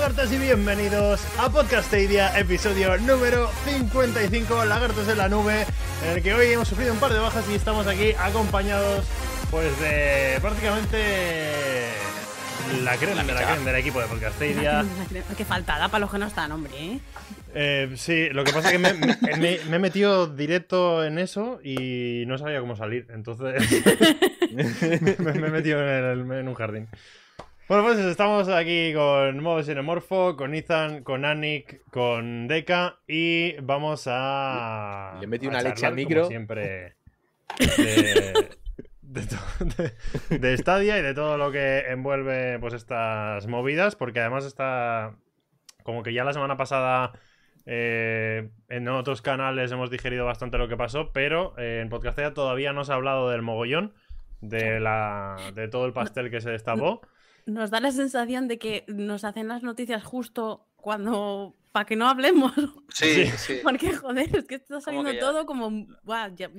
lagartos y bienvenidos a Podcastadia, episodio número 55, Lagartos en la Nube, en el que hoy hemos sufrido un par de bajas y estamos aquí acompañados pues de prácticamente la crema de la crema del equipo de Podcastadia. Qué faltada para los que no están, hombre. ¿eh? Eh, sí, lo que pasa es que me, me- me- me he metido directo en eso y no sabía cómo salir, entonces me, me he metido en, el- en un jardín. Bueno, pues estamos aquí con Modo Xenomorfo, con Ethan, con Anik, con Deka y vamos a. Le metí una leche al micro. como siempre. De, de, to- de- de Stadia y de todo lo que envuelve pues estas movidas, porque además está. Como que ya la semana pasada. eh, en otros canales hemos digerido bastante lo que pasó, pero eh, en Podcastea todavía no se ha hablado del mogollón, de, la, de todo el pastel que se destapó. Nos da la sensación de que nos hacen las noticias justo cuando. para que no hablemos. Sí, sí. Porque, joder, es que está saliendo que ya- todo como.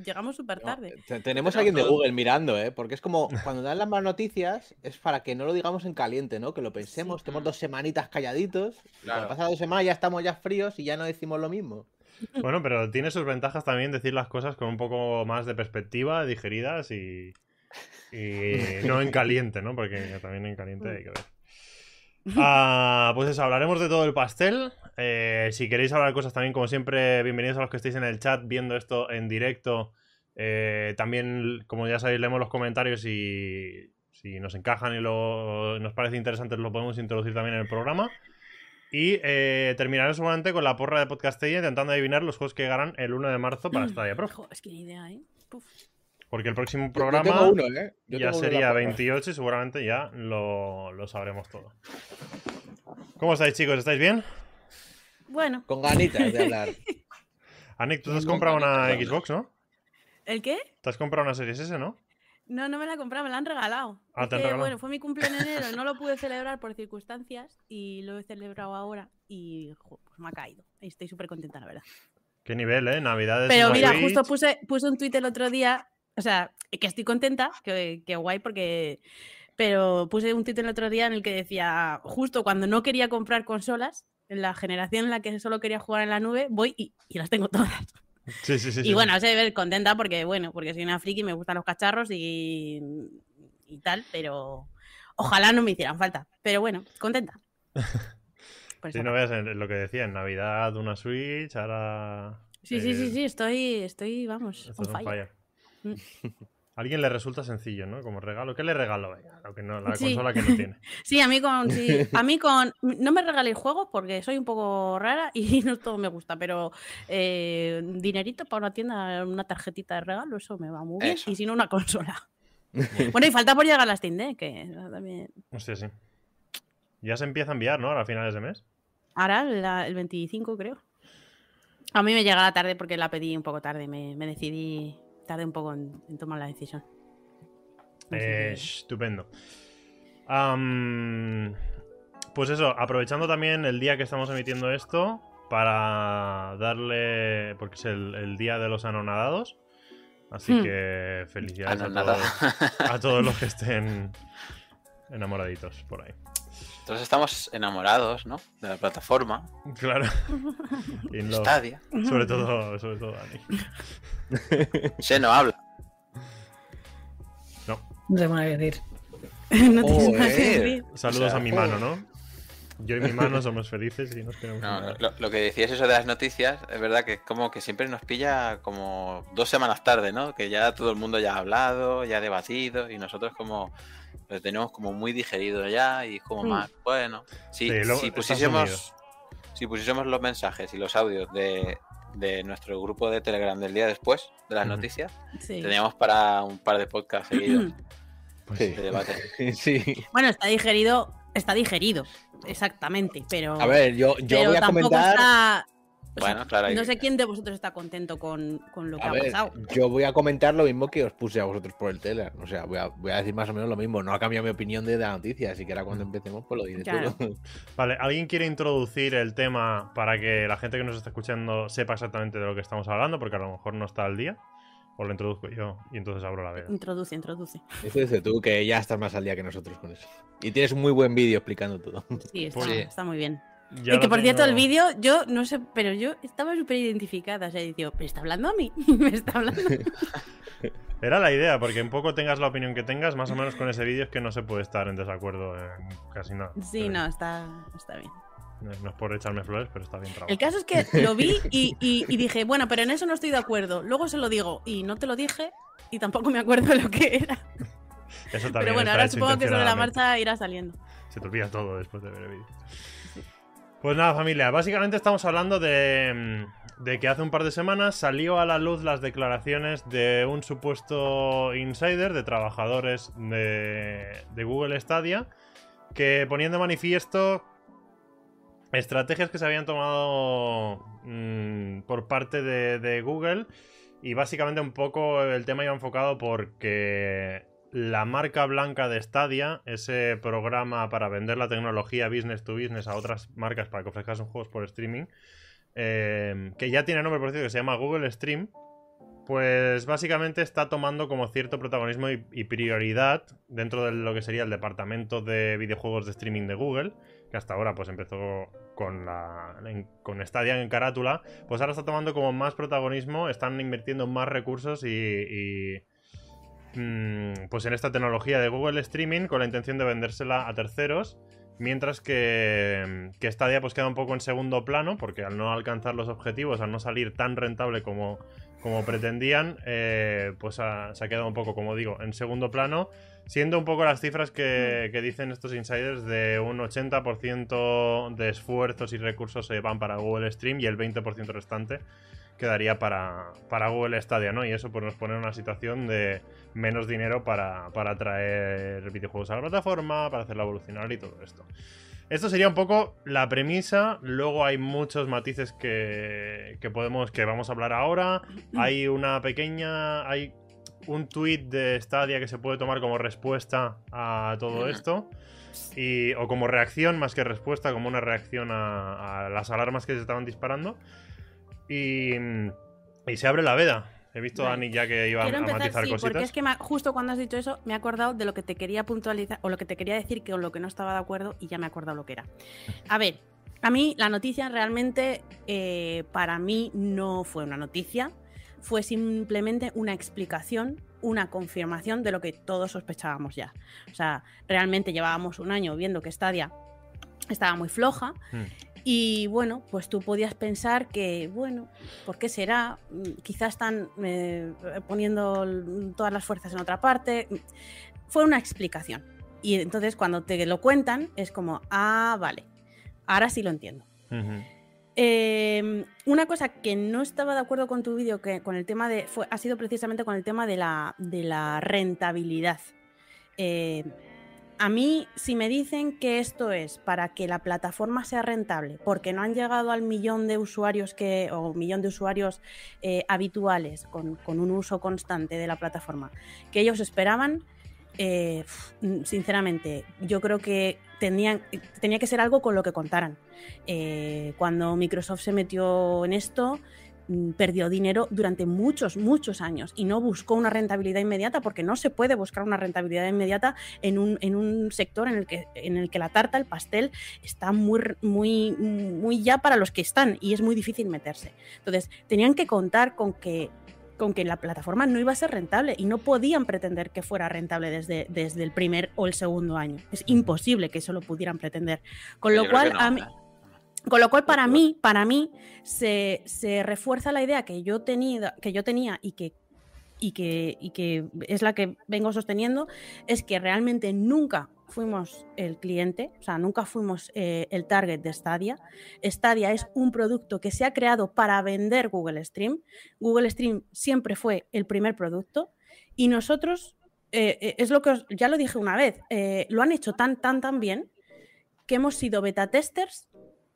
Llegamos súper tarde. te- tenemos a alguien de Google mirando, ¿eh? Porque es como cuando dan las malas noticias, es para que no lo digamos en caliente, ¿no? Que lo pensemos, tenemos dos semanitas calladitos. Claro. Cuando pasan dos semanas ya estamos ya fríos y ya no decimos lo mismo. Bueno, pero tiene sus ventajas también decir las cosas con un poco más de perspectiva, digeridas y, y no en caliente, ¿no? Porque también en caliente hay que ver. Ah, pues eso, hablaremos de todo el pastel. Eh, si queréis hablar cosas también, como siempre, bienvenidos a los que estéis en el chat viendo esto en directo. Eh, también, como ya sabéis, leemos los comentarios y si nos encajan y lo, nos parece interesante, lo podemos introducir también en el programa. Y eh, terminaré seguramente con la porra de Podcastella intentando adivinar los juegos que llegarán el 1 de marzo para Stadia Pro. Es que ni idea, ¿eh? Puf. Porque el próximo Yo- yo programa tengo uno, ¿eh? Yo ya tengo sería porra. 28 y seguramente ya lo, lo sabremos todo. ¿Cómo estáis, chicos? ¿Estáis bien? Bueno, Con ganitas de hablar. Anik, tú te has comprado una Xbox, ¿no? ¿el qué? Te has comprado una Series S, ¿no? No, no me la he comprado, me la han regalado. Ah, te han que, regalado. bueno, fue mi cumpleaños en enero, no lo pude celebrar por circunstancias y lo he celebrado ahora y jo, pues me ha caído. Y Estoy súper contenta, la verdad. ¿Qué nivel, eh? Navidades. Pero mira, Switch. justo puse, puse un tuit el otro día, o sea, que estoy contenta, que, que guay, porque. Pero puse un tuit el otro día en el que decía, justo cuando no quería comprar consolas, en la generación en la que solo quería jugar en la nube, voy y, y las tengo todas. Sí, sí, sí. Y bueno, se ver contenta porque, bueno, porque soy una friki, me gustan los cacharros y, y tal, pero ojalá no me hicieran falta. Pero bueno, contenta. Si no veas en- lo que decía, en Navidad una Switch, ahora. sí, sí, sí, eh, sí, estoy, estoy, vamos, on on fire. fire. A alguien le resulta sencillo, ¿no? Como regalo. ¿Qué le regalo? Lo que no, la Sí. consola que no tiene. Sí, a mí con. sí, a mí con. No me regaléis juegos porque soy un poco rara y no todo me gusta, pero eh, dinerito para una tienda, una tarjetita de regalo, eso me va muy bien. Eso. Y si no, una consola. bueno, y falta por llegar a las Steam Deck, que también. Hostia, sí. Ya se empieza a enviar, ¿no? Ahora a finales de mes. Ahora, la- el 25, creo. A mí me llega la tarde porque la pedí un poco tarde. Me, me decidí tarde un poco en, en tomar la decisión. Eh, estupendo. Pues eso, aprovechando también el día que estamos emitiendo esto para darle, porque es el, el día de los anonadados. Así Hmm. que felicidades a Anonadado. todos, a todos los que estén enamoraditos por ahí. Entonces estamos enamorados, ¿no? De la plataforma. Claro. Stadia. Sobre todo, sobre todo Dani. Se no habla. No. No tengo nada que decir. no tengo nada que decir. Saludos O sea, a mi mano, ¿no? Yo y mi mano somos felices y nos queremos. No, mucho. lo, lo que decías eso de las noticias, es verdad que como que siempre nos pilla como dos semanas tarde, ¿no? Que ya todo el mundo ya ha hablado, ya ha debatido y nosotros como lo tenemos como muy digerido ya y como Mm. más, bueno, si, Sí, si pusiésemos si pusiésemos los mensajes y los audios de, de nuestro grupo de Telegram del día después de las noticias, Sí. teníamos para un par de podcasts seguidos Pues Sí. de debate. Sí. Bueno, está digerido, está digerido, exactamente, pero, A ver, yo, yo pero voy a tampoco comentar. está... Bueno, claro, no sé quién de vosotros está contento con, con lo que A ha ver, pasado. yo voy a comentar lo mismo que os puse a vosotros por el Telegram. O sea, voy a, voy a decir más o menos lo mismo. No ha cambiado mi opinión de la noticia, así que ahora cuando empecemos, pues lo diré Claro. todo. Vale, ¿alguien quiere introducir el tema para que la gente que nos está escuchando sepa exactamente de lo que estamos hablando? Porque a lo mejor no está al día. O lo introduzco yo y entonces abro la veda. Introduce, introduce. Eso dices tú, que ya estás más al día que nosotros con eso. Y tienes un muy buen vídeo explicando todo. Sí, está, Pues sí. está muy bien. Ya y que por cierto, el tengo- vídeo, yo no sé, pero yo estaba súper identificada. O sea, y digo, ¿me está hablando a mí? ¿Me está hablando? Era la idea, porque un poco tengas la opinión que tengas, más o menos con ese vídeo es que no se puede estar en desacuerdo en casi nada. Sí, Pero no, está, está bien. No no es por echarme flores, pero está bien trabajado. El caso es que lo vi y, y- y dije, bueno, pero en eso no estoy de acuerdo. Luego se lo digo y no te lo dije y tampoco me acuerdo de lo que era. Eso también Pero bueno, ahora supongo que sobre la marcha irá saliendo. Se te olvida todo después de ver el vídeo. Pues nada, familia. Básicamente estamos hablando de, mm, de que hace un par de semanas salió a la luz las declaraciones de un supuesto insider de trabajadores de, de Google Stadia que ponían de manifiesto estrategias que se habían tomado mm, por parte de, de Google y básicamente un poco el tema iba enfocado porque la marca blanca de Stadia, ese programa para vender la tecnología business to business a otras marcas para que ofrezcan juegos por streaming, eh, que ya tiene nombre por cierto que se llama Google Stream, pues básicamente está tomando como cierto protagonismo y, prioridad dentro de lo que sería el departamento de videojuegos de streaming de Google, que hasta ahora pues empezó con la con Stadia en carátula, pues ahora está tomando como más protagonismo, están invirtiendo más recursos y, pues en esta tecnología de Google Streaming con la intención de vendérsela a terceros. Mientras que, que Stadia pues queda un poco en segundo plano, porque al no alcanzar los objetivos, al no salir tan rentable como, como pretendían, eh, pues ha- se ha quedado un poco, como digo, en segundo plano, siendo un poco las cifras que, que dicen estos insiders de un 80% de esfuerzos y recursos se van para Google Stream y el 20% restante quedaría para, para Google Stadia, ¿no? Y eso pues nos pone en una situación de menos dinero para, para traer videojuegos a la plataforma, para hacerla evolucionar y todo esto. Esto sería un poco la premisa. Luego hay muchos matices que, que podemos. que vamos a hablar ahora. Hay una pequeña. Hay un tweet de Stadia que se puede tomar como respuesta a todo esto. Y, o como reacción, más que respuesta, como una reacción a, a las alarmas que se estaban disparando. Y, y se abre la veda. He visto a Vale. Dani ya que iba a, Quiero a empezar, matizar sí, cositas. porque es que me justo cuando has dicho eso me he acordado de lo que te quería puntualizar o lo que te quería decir que con lo que no estaba de acuerdo y ya me he acordado lo que era. A ver, a mí la noticia realmente eh, para mí no fue una noticia, fue simplemente una explicación, una confirmación de lo que todos sospechábamos ya. O sea, realmente llevábamos un año viendo que Stadia estaba muy floja Hmm. Y bueno, pues tú podías pensar que, bueno, ¿por qué será? Mm, Quizás están eh, poniendo todas las fuerzas en otra parte. Fue una explicación. Y entonces cuando te lo cuentan es como, ah, vale, ahora sí lo entiendo. Eh, una cosa que no estaba de acuerdo con tu vídeo, que con el tema de. Fue, ha sido precisamente con el tema de la, de la rentabilidad. Eh, a mí, si me dicen que esto es para que la plataforma sea rentable, porque no han llegado al millón de usuarios que, o millón de usuarios eh, habituales con, con un uso constante de la plataforma, que ellos esperaban, eh, sinceramente, yo creo que tenían, tenía que ser algo con lo que contaran. Eh, cuando Microsoft se metió en esto, perdió dinero durante muchos, muchos años y no buscó una rentabilidad inmediata porque no se puede buscar una rentabilidad inmediata en un, en un sector en el, que, en el que la tarta, el pastel, está muy, muy, muy ya para los que están y es muy difícil meterse. Entonces, tenían que contar con que con que la plataforma no iba a ser rentable y no podían pretender que fuera rentable desde, desde el primer o el segundo año. Es imposible que eso lo pudieran pretender. Con lo cual, no, a mí- ¿eh? Con lo cual, para mí, para mí, se, se refuerza la idea que yo tenía, que yo tenía y que, y, que, y que es la que vengo sosteniendo, es que realmente nunca fuimos el cliente, o sea, nunca fuimos eh, el target de Stadia. Stadia es un producto que se ha creado para vender Google Stream. Google Stream siempre fue el primer producto y nosotros, eh, eh, es lo que os- ya lo dije una vez, eh, lo han hecho tan, tan, tan bien que hemos sido beta testers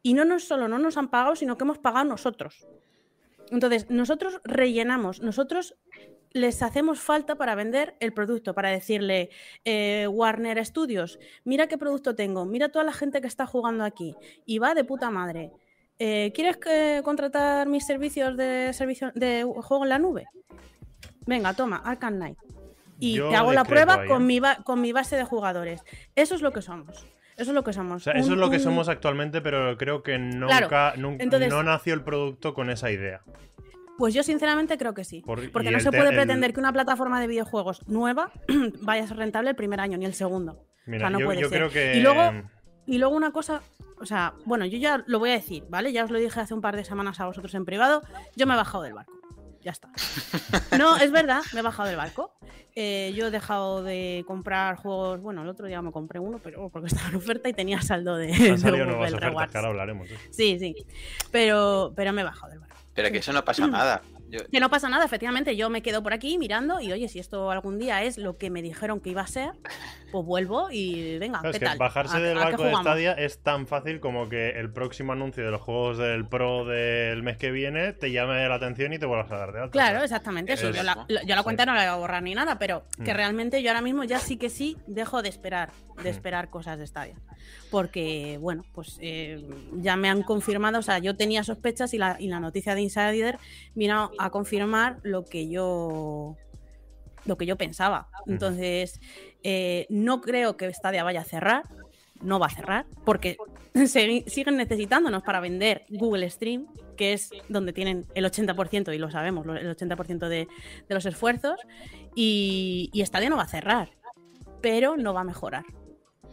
y no nos solo no nos han pagado, sino que hemos pagado nosotros. Entonces, nosotros rellenamos, nosotros les hacemos falta para vender el producto, para decirle, eh, Warner Studios, mira qué producto tengo, mira toda la gente que está jugando aquí y va de puta madre. Eh, ¿Quieres contratar mis servicios de, servicio, de juego en la nube? Venga, toma, Arkham Knight. Y Yo te hago la prueba ahí, con, mi con mi base de jugadores. Eso es lo que somos. Eso es lo que somos. O sea, eso es lo que un- somos actualmente, pero creo que nunca, Claro, nun- entonces- no nació el producto con esa idea. Pues yo sinceramente creo que sí. Por- porque no se puede el- pretender que una plataforma de videojuegos nueva vaya a ser rentable el primer año, ni el segundo. Mira, o sea, no yo, puede yo ser. creo que. Y luego, y luego una cosa, o sea, bueno, yo ya lo voy a decir, ¿vale? Ya os lo dije hace un par de semanas a vosotros en privado. Yo me he bajado del barco. Ya está. No, es verdad, me he bajado del barco. Eh, yo he dejado de comprar juegos. Bueno, el otro día me compré uno, pero porque estaba en oferta y tenía saldo de, han salido nuevas ofertas, que ahora hablaremos. ¿eh? Sí, sí. Pero, pero me he bajado del barco. Pero que eso no pasa nada. Yo, Que no pasa nada, efectivamente, yo me quedo por aquí mirando y oye, si esto algún día es lo que me dijeron que iba a ser, pues vuelvo y venga, Claro, ¿qué es que tal? bajarse ¿A- del barco de? Stadia es tan fácil como que el próximo anuncio de los juegos del Pro del mes que viene te llame la atención y te vuelvas a dar de alta. Claro, exactamente. Eso sí, yo, es, la, ¿no? la- yo la cuenta no la voy a borrar ni nada, pero que Mm. realmente yo ahora mismo ya sí que sí dejo de esperar, de Mm. esperar cosas de Stadia. Porque, bueno, pues eh, ya me han confirmado, o sea, yo tenía sospechas y la, y la noticia de Insider vino a confirmar lo que yo lo que yo pensaba. Entonces, eh, no creo que Stadia vaya a cerrar, no va a cerrar, porque segui- siguen necesitándonos para vender Google Stream, que es donde tienen el 80%, y lo sabemos, el 80% de, de los esfuerzos, y, y Stadia no va a cerrar, pero no va a mejorar.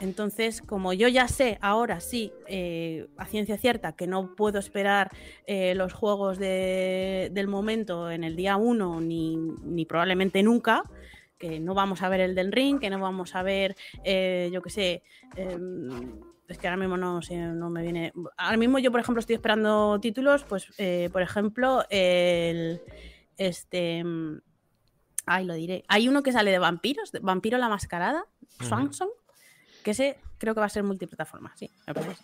Entonces, como yo ya sé ahora sí, eh, a ciencia cierta, que no puedo esperar eh, los juegos de- del momento en el día 1 ni, ni probablemente nunca, que no vamos a ver el del ring, que no vamos a ver, eh, yo qué sé, em, es que ahora mismo no, sé, no me viene. Ahora mismo yo, por ejemplo, estoy esperando títulos, pues, eh, por ejemplo, el. Este. mm, Ay, lo diré. Hay uno que sale de vampiros, de Vampiro la Mascarada. Swanson, que ese creo que va a ser multiplataforma, sí, me parece.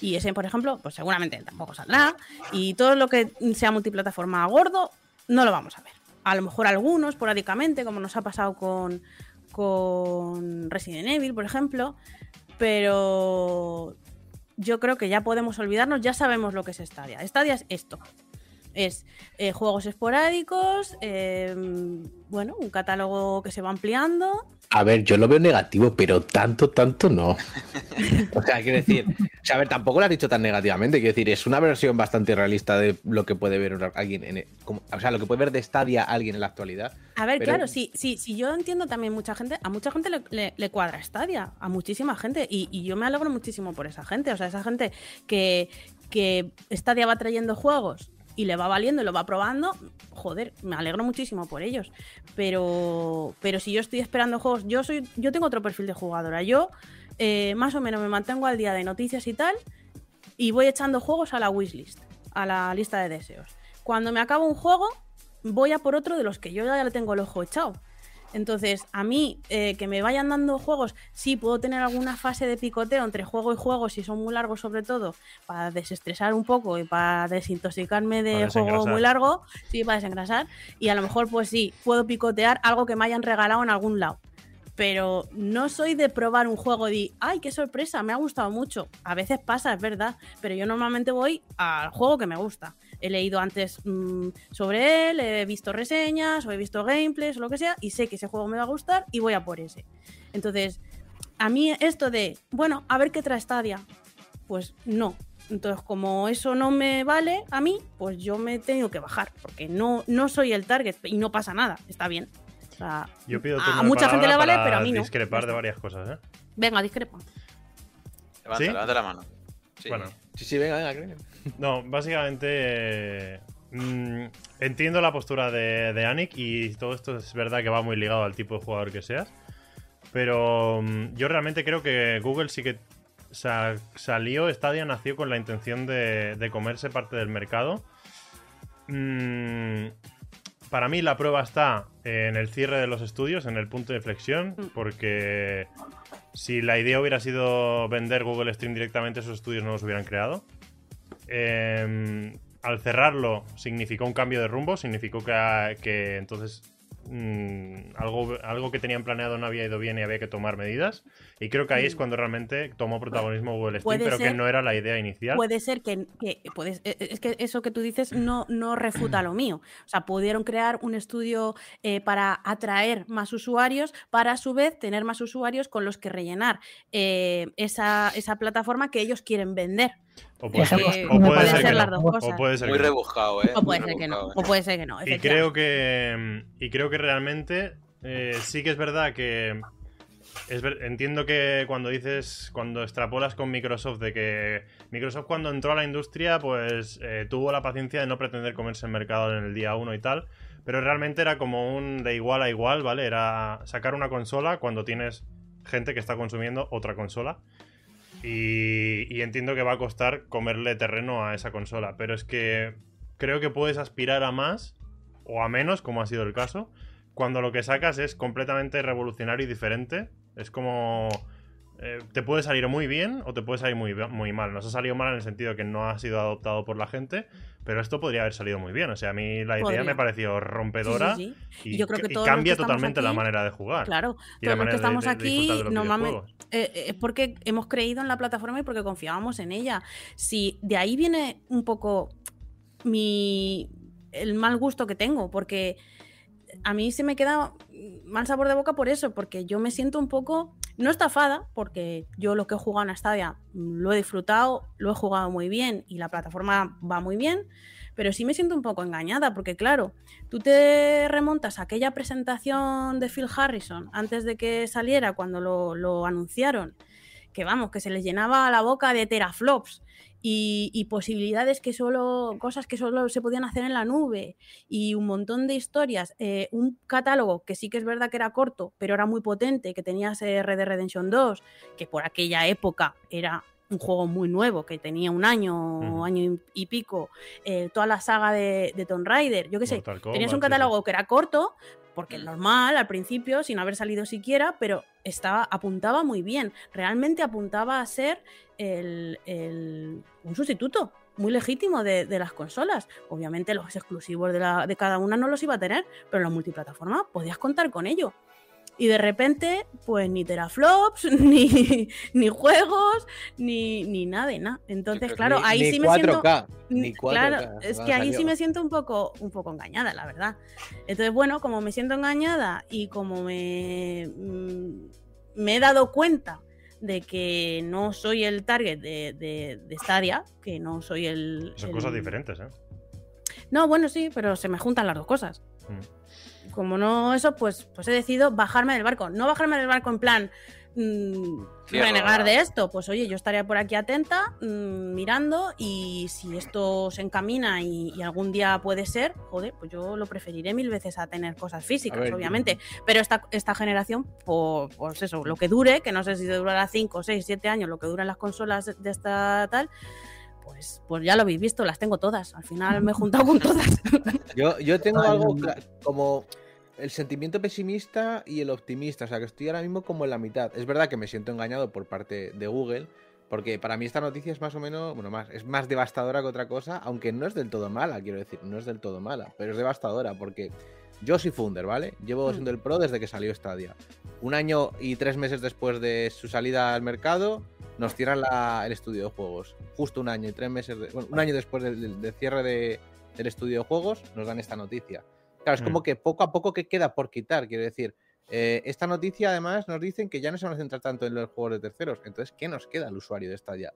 Y ese, por ejemplo, pues seguramente tampoco saldrá. Y todo lo que sea multiplataforma gordo, no lo vamos a ver. A lo mejor algunos, esporádicamente, como nos ha pasado con, con Resident Evil, por ejemplo. Pero yo creo que ya podemos olvidarnos, ya sabemos lo que es Stadia. Stadia es esto. Es eh, juegos esporádicos, eh, bueno, un catálogo que se va ampliando. A ver, yo lo veo negativo, pero tanto, tanto no. o sea, quiero decir, o sea, a ver, tampoco lo has dicho tan negativamente. Quiero decir, es una versión bastante realista de lo que puede ver alguien en, e, como- o sea, lo que puede ver de Stadia alguien en la actualidad. A ver, Pero- claro, sí, sí, sí, yo entiendo también mucha gente, a mucha gente le, le- le cuadra Stadia, a muchísima gente, y, y yo me alegro muchísimo por esa gente, o sea, esa gente que, que Stadia va trayendo juegos y le va valiendo y lo va probando, joder, me alegro muchísimo por ellos. Pero, pero si yo estoy esperando juegos, yo soy, yo tengo otro perfil de jugadora, yo eh, más o menos me mantengo al día de noticias y tal, y voy echando juegos a la wishlist, a la lista de deseos. Cuando me acabo un juego, voy a por otro de los que yo ya le tengo el ojo echado. Entonces, a mí, eh, que me vayan dando juegos, sí puedo tener alguna fase de picoteo entre juego y juego, si son muy largos sobre todo, para desestresar un poco y para desintoxicarme de juego muy largo, sí, para desengrasar. Y a lo mejor, pues sí, puedo picotear algo que me hayan regalado en algún lado. Pero no soy de probar un juego y, ay, qué sorpresa, me ha gustado mucho. A veces pasa, es verdad, pero yo normalmente voy al juego que me gusta. He leído antes mm, sobre él, he visto reseñas o he visto gameplays o lo que sea y sé que ese juego me va a gustar y voy a por ese. Entonces, a mí esto de, bueno, a ver qué trae Stadia, pues no. Entonces, como eso no me vale a mí, pues yo me tengo que bajar, porque no, no soy el target y no pasa nada, está bien. O sea, Yo pido a mucha gente le vale, pero a mí no. discrepar de varias cosas, ¿eh? Venga, discrepa. Levanta, ¿Sí? levanta la mano. Sí. Bueno, Sí, sí, venga, venga, no, básicamente eh, mm, entiendo la postura de, de Anik y todo esto es verdad que va muy ligado al tipo de jugador que seas. Pero mm, yo realmente creo que Google sí que sa- salió, Stadia nació con la intención de, de comerse parte del mercado. Mm, para mí la prueba está en el cierre de los estudios, en el punto de flexión, Mm. porque si la idea hubiera sido vender Google Stream directamente, esos estudios no los hubieran creado. Eh, al cerrarlo significó un cambio de rumbo, significó que, que entonces mm, algo, algo que tenían planeado no había ido bien y había que tomar medidas. Y creo que ahí es Mm. cuando realmente tomó protagonismo Google Stream, pero que no era la idea inicial. Puede ser que, que puedes, eh, es que eso que tú dices no, no refuta lo mío. O sea, pudieron crear un estudio eh, para atraer más usuarios, para a su vez tener más usuarios con los que rellenar eh, esa, esa plataforma que ellos quieren vender. O puede ser, Eh, o puede puede ser ser que las no. dos cosas. O puede ser Muy que no. rebuscado, ¿eh? O puede Muy ser que no. O puede ser que no. Y creo que. Y creo que realmente. eh, sí que es verdad que. Es ver- entiendo que cuando dices. Cuando extrapolas con Microsoft de que. Microsoft cuando entró a la industria, pues eh, tuvo la paciencia de no pretender comerse el mercado en el día 1 y tal. Pero realmente era como un de igual a igual, ¿vale? Era sacar una consola cuando tienes gente que está consumiendo otra consola. Y, entiendo que va a costar comerle terreno a esa consola. Pero es que creo que puedes aspirar a más o a menos, como ha sido el caso, cuando lo que sacas es completamente revolucionario y diferente. Es como... eh, te puede salir muy bien o te puede salir muy, muy mal. Nos ha salido mal en el sentido de que no ha sido adoptado por la gente, pero esto podría haber salido muy bien. O sea, a mí la idea Podría. me pareció Sí, sí, rompedora sí. y, yo creo que y cambia totalmente la manera de jugar. Claro, y todos los que estamos de- de aquí de normalmente eh, eh, es porque hemos creído en la plataforma y porque confiábamos en ella. Si de ahí viene un poco mi el mal gusto que tengo, porque a mí se me queda mal sabor de boca por eso, porque yo me siento un poco no estafada, porque yo lo que he jugado en Stadia lo he disfrutado, lo he jugado muy bien y la plataforma va muy bien, pero sí me siento un poco engañada, porque claro, tú te remontas a aquella presentación de Phil Harrison antes de que saliera, cuando lo, lo anunciaron, que vamos, que se les llenaba la boca de teraflops y, y posibilidades que solo, cosas que solo se podían hacer en la nube y un montón de historias, eh, un catálogo que sí que es verdad que era corto, pero era muy potente, que tenías Red Dead Redemption 2, que por aquella época era un juego muy nuevo, que tenía un año, año y- pico, eh, toda la saga de, de Tomb Raider, yo qué sé, tenías un sí, catálogo que era corto, porque es normal al principio, sin haber salido siquiera, pero estaba, apuntaba muy bien. Realmente apuntaba a ser el- el- un sustituto muy legítimo de, de las consolas. Obviamente los exclusivos de, la- de cada una no los iba a tener, pero en la multiplataforma podías contar con ello. Y de repente, pues ni teraflops, ni, ni juegos, ni, ni nada de nada. Entonces, creo claro, Ni- ahí ni sí me siento... 4K, ni Ni- 4K, Claro, es que ahí sí me siento un poco, un poco engañada, la verdad. Entonces, bueno, como me siento engañada y como me, mm, me he dado cuenta de que no soy el target de, de, de Stadia, que no soy el... Son el- cosas diferentes, ¿eh? No, bueno, sí, pero se me juntan las dos cosas. Mm. Como no eso, pues, pues he decidido bajarme del barco. No bajarme del barco en plan mm, renegar de esto. Pues oye, yo estaría por aquí atenta, mm, mirando, y si esto se encamina y, y algún día puede ser, joder, pues yo lo preferiré mil veces a tener cosas físicas, ver, obviamente. Pero esta, esta generación, por, pues eso, lo que dure, que no sé si durará 5, 6, 7 años, lo que duran las consolas de esta tal. Pues, pues ya lo habéis visto, las tengo todas. Al final me he juntado con todas. Yo, yo tengo algo como el sentimiento pesimista y el optimista. O sea, que estoy ahora mismo como en la mitad. Es verdad que me siento engañado por parte de Google. Porque para mí esta noticia es más o menos, bueno, más, es más devastadora que otra cosa, aunque no es del todo mala, quiero decir, no es del todo mala, pero es devastadora porque yo soy Funder, ¿vale? Llevo Mm. siendo el pro desde que salió Stadia. Un año y tres meses después de su salida al mercado, nos cierran la- el estudio de juegos. Justo un año y tres meses, de- bueno, un año después del cierre de- del estudio de juegos, nos dan esta noticia. Claro, es Mm. como que poco a poco que queda por quitar, quiero decir. eh, esta noticia además nos dicen que ya no se van a centrar tanto en los juegos de terceros. Entonces, ¿qué nos queda al usuario de Stadia?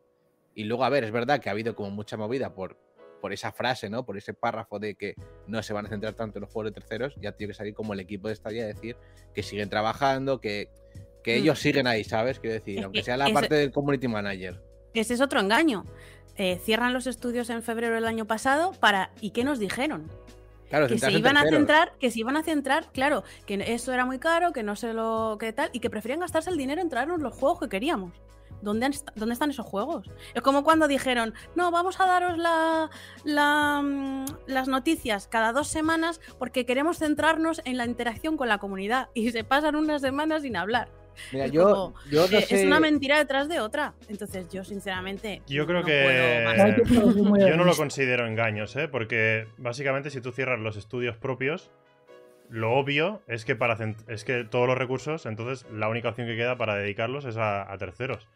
Y luego, a ver, es verdad que ha habido como mucha movida por, por esa frase, ¿no? Por ese párrafo de que no se van a centrar tanto en los juegos de terceros. Ya tiene que salir como el equipo de Stadia a decir que siguen trabajando, que, que ellos Mm. siguen ahí, ¿sabes? Quiero decir, aunque que sea la parte del community manager. Ese es otro engaño. Eh, cierran los estudios en febrero del año pasado para. ¿Y qué nos dijeron? Claro, que se iban a centrar, que se iban a centrar, claro, que eso era muy caro, que no sé lo que tal, y que preferían gastarse el dinero en traernos los juegos que queríamos. ¿Dónde, han ¿Dónde están esos juegos? Es como cuando dijeron, no, vamos a daros la, la, mm, las noticias cada dos semanas porque queremos centrarnos en la interacción con la comunidad. Y se pasan unas semanas sin hablar. Mira, es yo, como, yo no Eh, sé. Es una mentira detrás de otra. Entonces yo, sinceramente, Yo creo no que- puedo Yo no lo considero engaños, ¿eh? Porque básicamente si tú cierras los estudios propios, lo obvio es que para es que todos los recursos, entonces la única opción que queda para dedicarlos es a, a terceros.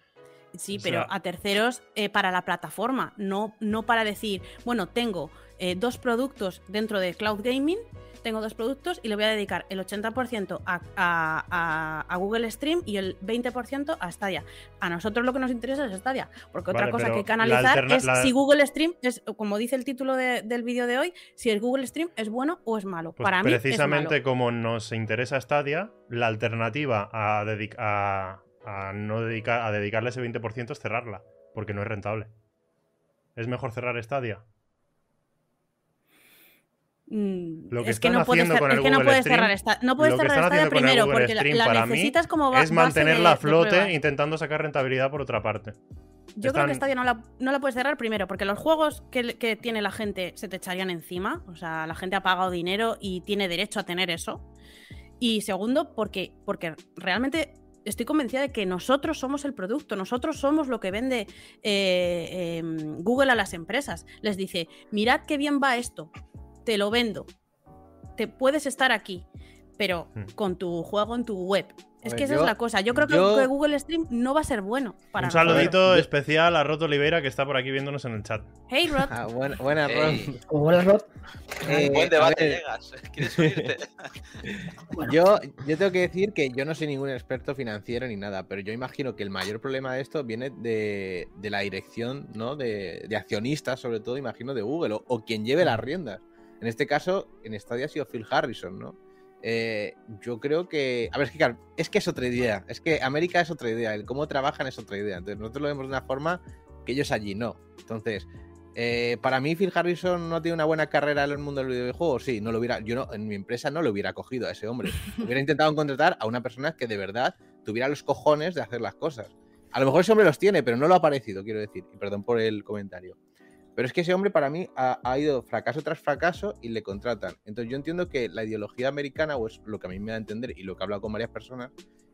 Sí, O pero sea- a terceros eh, para la plataforma, no, no para decir, bueno, tengo eh, dos productos dentro de Cloud Gaming, tengo dos productos y le voy a dedicar el 80% a, a- a- a Google Stream y el 20% a Stadia. A nosotros lo que nos interesa es Stadia, porque otra cosa que hay que analizar es la- si Google Stream es, como dice el título de- del vídeo de hoy, si el Google Stream es bueno o es malo. Pues para mí es precisamente malo. como nos interesa Stadia, la alternativa a, dedic- a, a no dedicar, a dedicarle ese 20% es cerrarla, porque no es rentable. ¿Es mejor cerrar Stadia? Lo que es que no puedes, es que no Stream- cerrar esta, no puedes cerrar el primero porque la, Stream necesitas como ba- es base mantenerla de- a de flote intentando sacar rentabilidad por otra parte. Yo creo que Stadia no la, no la puedes cerrar primero, porque los juegos que, que tiene la gente se te echarían encima. O sea, la gente ha pagado dinero y tiene derecho a tener eso. Y segundo, porque, porque realmente estoy convencida de que nosotros somos el producto, nosotros somos lo que vende eh, em, Google a las empresas. Les dice, mirad qué bien va esto, te lo vendo, te puedes estar aquí, pero Hmm. con tu juego en tu web. Es ver, que esa yo- es la cosa. Yo creo que, yo- Google Stream no va a ser bueno para Un saludito especial a Roto Oliveira que está por aquí viéndonos en el chat. Hey, Rod. Ah, buena, buena, Rod. Eh, buen debate llegas. Yo, yo tengo que decir que yo no soy ningún experto financiero ni nada, pero yo imagino que el mayor problema de esto viene de, de la dirección, ¿no? De, de accionistas, sobre todo, imagino, de Google, o, o quien lleve las riendas. En este caso, en Stadia ha sido Phil Harrison, ¿no? Eh, yo creo que. A ver, es que, claro, es que es otra idea. Es que América es otra idea. El cómo trabajan es otra idea. Entonces, nosotros lo vemos de una forma que ellos allí no. Entonces, eh, para mí, Phil Harrison no tiene una buena carrera en el mundo del videojuego. Sí, no lo hubiera. Yo no, en mi empresa no lo hubiera cogido a ese hombre. hubiera intentado contratar a una persona que de verdad tuviera los cojones de hacer las cosas. A lo mejor ese hombre los tiene, pero no lo ha parecido, quiero decir. Y perdón por el comentario. Pero es que ese hombre para mí ha, ido fracaso tras fracaso y le contratan. Entonces yo entiendo que la ideología americana, o es lo que a mí me da a entender y lo que he hablado con varias personas,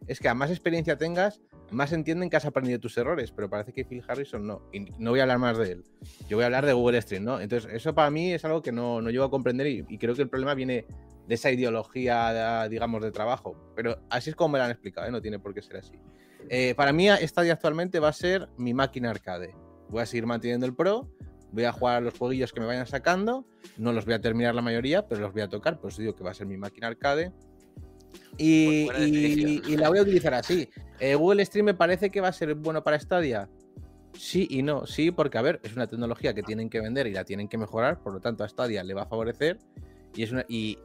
es que a más experiencia tengas, más entienden que has aprendido tus errores. Pero parece que Phil Harrison no. Y no voy a hablar más de él. Yo voy a hablar de Google Stream, ¿no? Entonces eso para mí es algo que no, no llego a comprender y, creo que el problema viene de esa ideología, digamos, de trabajo. Pero así es como me lo han explicado, ¿eh? no tiene por qué ser así. Eh, para mí, Stadia actualmente va a ser mi máquina arcade. Voy a seguir manteniendo el Pro, voy a jugar a los jueguillos que me vayan sacando, no los voy a terminar la mayoría, pero los voy a tocar, pues digo que va a ser mi máquina arcade. Y, Buena y- definición. y la voy a utilizar así. Eh, Google Stream me parece que va a ser bueno para Stadia. Sí y no, sí, porque a ver, es una tecnología que tienen que vender y la tienen que mejorar, por lo tanto a Stadia le va a favorecer. Y, es una, y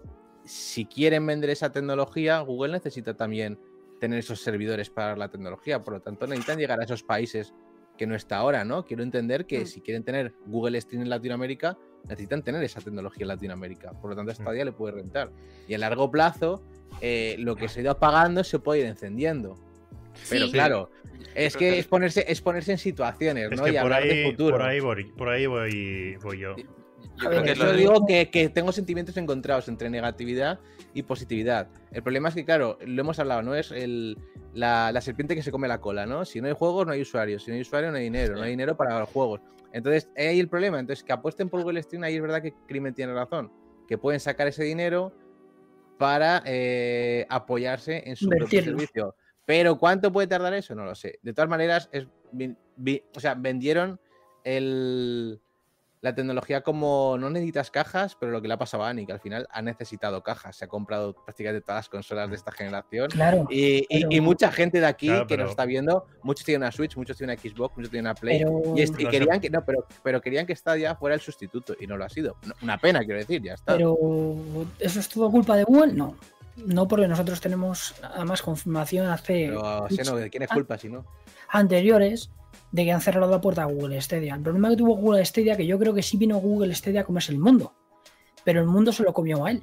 si quieren vender esa tecnología, Google necesita también tener esos servidores para la tecnología, por lo tanto necesitan llegar a esos países que no está ahora, ¿no? Quiero entender que Mm. si quieren tener Google Stream en Latinoamérica, necesitan tener esa tecnología en Latinoamérica, por lo tanto a Stadia le puede rentar. Y a largo plazo, eh, lo que se ha ido apagando se puede ir encendiendo. Pero Sí. claro, es que es ponerse, es ponerse en situaciones, Es ¿no? que y por hablar de ahí, futuro. por ahí voy, por ahí voy, voy yo. Yo ver, que Yo lo de- digo que, que tengo sentimientos encontrados entre negatividad y positividad. El problema es que, claro, lo hemos hablado, ¿no? Es el, la, la serpiente que se come la cola, ¿no? Si no hay juegos, no hay usuarios. Si no hay usuarios, no hay dinero. Sí. No hay dinero para los juegos. Entonces, ahí el problema. Entonces, que apuesten por Google Stream, ahí es verdad que Crimen tiene razón. Que pueden sacar ese dinero para eh, apoyarse en su propio servicio. Pero ¿cuánto puede tardar eso? No lo sé. De todas maneras, es, vi- vi- o sea, vendieron el, la tecnología como no necesitas cajas, pero lo que le ha pasado a Ani, que al final ha necesitado cajas, se ha comprado prácticamente todas las consolas de esta generación. Claro. Y, y- pero- y mucha gente de aquí Claro, que pero- nos está viendo, muchos tienen una Switch, muchos tienen una Xbox, muchos tienen una Play. Pero- y, es- querían que, no, pero, pero querían que Stadia fuera el sustituto y no lo ha sido. Una pena, quiero decir, ya está. Pero ¿eso es todo culpa de Google? No. No, porque nosotros tenemos además confirmación hace Pero, ¿de quién es culpa si no? anteriores de que han cerrado la puerta a Google Stadia. El problema que tuvo Google Stadia, que yo creo que sí vino Google Stadia a comerse el mundo, pero el mundo se lo comió a él.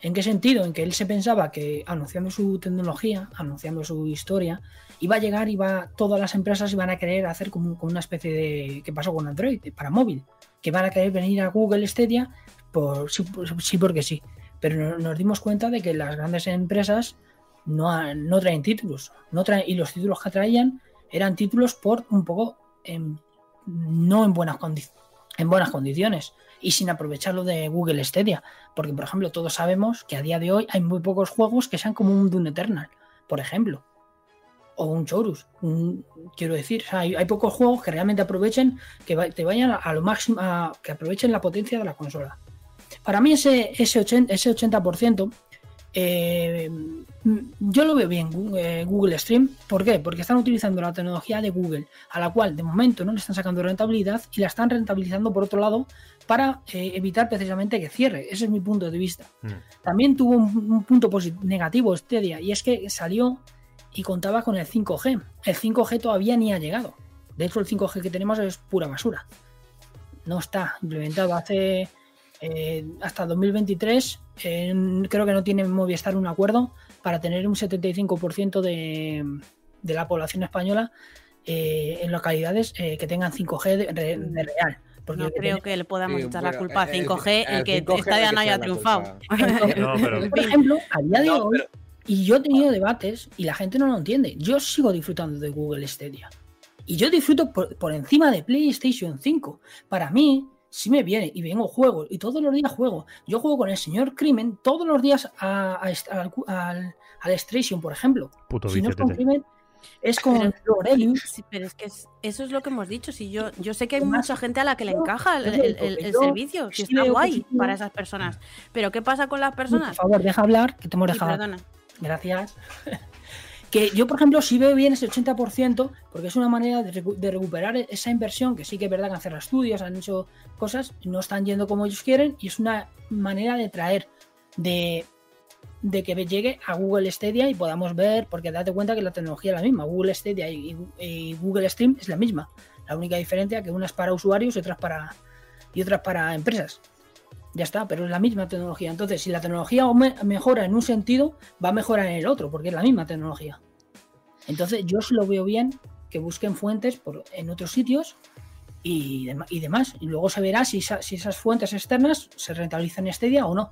¿En qué sentido? En que él se pensaba que anunciando su tecnología, anunciando su historia, iba a llegar va, todas las empresas iban a querer hacer como, como una especie de... ¿Qué pasó con Android? Para móvil. Que van a querer venir a Google Stadia por, sí, por- sí porque sí. Pero no- nos dimos cuenta de que las grandes empresas no, no traen títulos. No traen, y los títulos que traían eran títulos por un poco no en buenas, en buenas condiciones y sin aprovecharlo de Google Stadia. Porque, por ejemplo, todos sabemos que a día de hoy hay muy pocos juegos que sean como un Doom Eternal, por ejemplo. O un Chorus. quiero decir, o sea, hay, pocos juegos que realmente aprovechen, que te vayan a, lo máximo, que aprovechen la potencia de la consola. Para mí ese, ese 80%, ese 80% eh, yo lo veo bien eh, Google Stream. ¿Por qué? Porque están utilizando la tecnología de Google, a la cual de momento no le están sacando rentabilidad y la están rentabilizando por otro lado para eh, evitar precisamente que cierre. Ese es mi punto de vista. Mm. También tuvo un, un punto negativo este día y es que salió y contaba con el 5G. El 5G todavía ni ha llegado. De hecho, el 5G que tenemos es pura basura. No está implementado hace eh, hasta 2023. eh, creo que no tiene Movistar un acuerdo para tener un 75% de, de la población española eh, en localidades eh, que tengan 5G de, real. Porque No creo tiene- que le podamos Sí, echar la bueno, culpa a eh, 5G eh, y que 5G Stadia hay que no haya la triunfado. No, pero- por ejemplo, a día de No, hoy, pero- y yo he tenido debates y la gente no lo entiende. Yo sigo disfrutando de Google Stadia. Y yo disfruto por, por encima de PlayStation 5. Para mí, si me viene y vengo juego y todos los días juego. Yo juego con el señor Crimen todos los días a- al, al, al Station, por ejemplo. Puto Si no vicio, es con tete. Crimen, es con Pero- Aurelius. Sí, pero es que es- eso es lo que hemos dicho. Si yo, yo sé que hay Además, mucha gente a la que le encaja el, el- servicio, sí si está guay para esas personas. Pero ¿qué pasa con las Por personas? favor, deja hablar, que te hemos Sí, dejado. perdona. Gracias. Que yo, por ejemplo, sí veo bien ese 80%, porque es una manera de, recu- de recuperar esa inversión, que sí que es verdad que han cerrado estudios, han hecho cosas, no están yendo como ellos quieren, y es una manera de traer, de, que llegue a Google Stadia y podamos ver, porque date cuenta que la tecnología es la misma, Google Stadia y, y Google Stream es la misma. La única diferencia que una es para usuarios y otras para, y otras para empresas. Ya está, pero es la misma tecnología. Entonces, si la tecnología mejora en un sentido, va a mejorar en el otro, porque es la misma tecnología. Entonces, yo sí lo veo bien que busquen fuentes por, en otros sitios y, dema- y demás. Y luego se verá si, esa- si esas fuentes externas se rentabilizan en Stadia o no.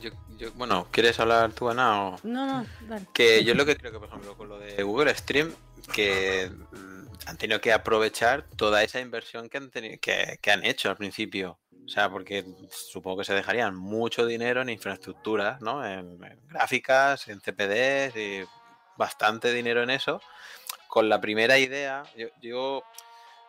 Yo- yo- bueno, ¿quieres hablar tú, Ana? o- No, no, dale. Que yo lo que creo que, por ejemplo, con lo de Google Stream, que mm, han tenido que aprovechar toda esa inversión que han, teni- que, que han hecho al principio. O sea, porque supongo que se dejarían mucho dinero en infraestructuras, ¿no? En, gráficas, en CPDs y bastante dinero en eso. Con la primera idea, yo, yo,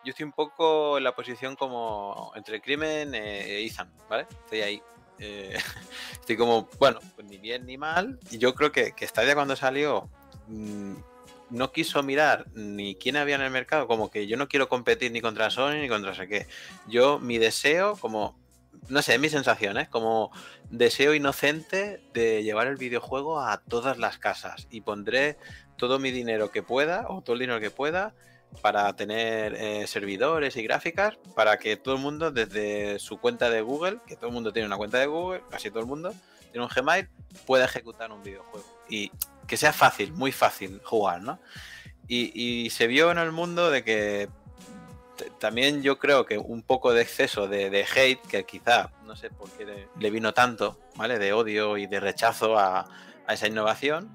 estoy un poco en la posición como entre Crimen e Ethan, ¿vale? Estoy ahí. Eh, estoy como, bueno, pues ni bien ni mal. Y yo creo que, que Stadia cuando salió mm, no quiso mirar ni quién había en el mercado, como que yo no quiero competir ni contra Sony ni contra sé qué. Yo, mi deseo, como, no sé, mi sensación, ¿eh? como deseo inocente de llevar el videojuego a todas las casas y pondré todo mi dinero que pueda o todo el dinero que pueda para tener eh, servidores y gráficas para que todo el mundo desde su cuenta de Google, que todo el mundo tiene una cuenta de Google, casi todo el mundo tiene un Gmail, pueda ejecutar un videojuego y que sea fácil, muy fácil jugar, ¿no? Y, se vio en el mundo de que también yo creo que un poco de exceso de, de hate, que quizá, no sé por qué le, vino tanto, ¿vale? De odio y de rechazo a, esa innovación.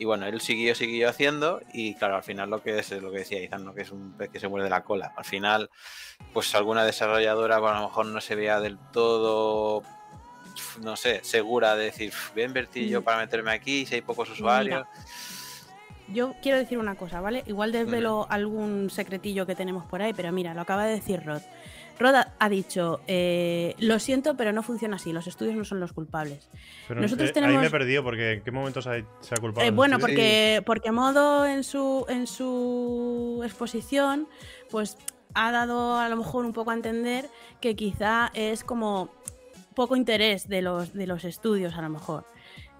Y bueno, él siguió, siguió haciendo y claro, al final lo que es lo que decía Izan, ¿no? que es un pez que se muerde la cola. Al final, pues alguna desarrolladora pues, a lo mejor no se veía del todo, no sé, segura de decir, voy a invertir yo para meterme aquí si hay pocos usuarios. Yo quiero decir una cosa, ¿vale? Igual desvelo algún secretillo que tenemos por ahí, pero mira, lo acaba de decir Rod. Roda ha dicho, eh, lo siento, pero no funciona así, los estudios no son los culpables. Pero Nosotros eh, tenemos- ahí me he perdido porque ¿en qué momentos hay- se ha culpado? Eh, bueno, porque, porque Modo en su, en su exposición, pues ha dado a lo mejor un poco a entender que quizá es como poco interés de los, de los estudios, a lo mejor.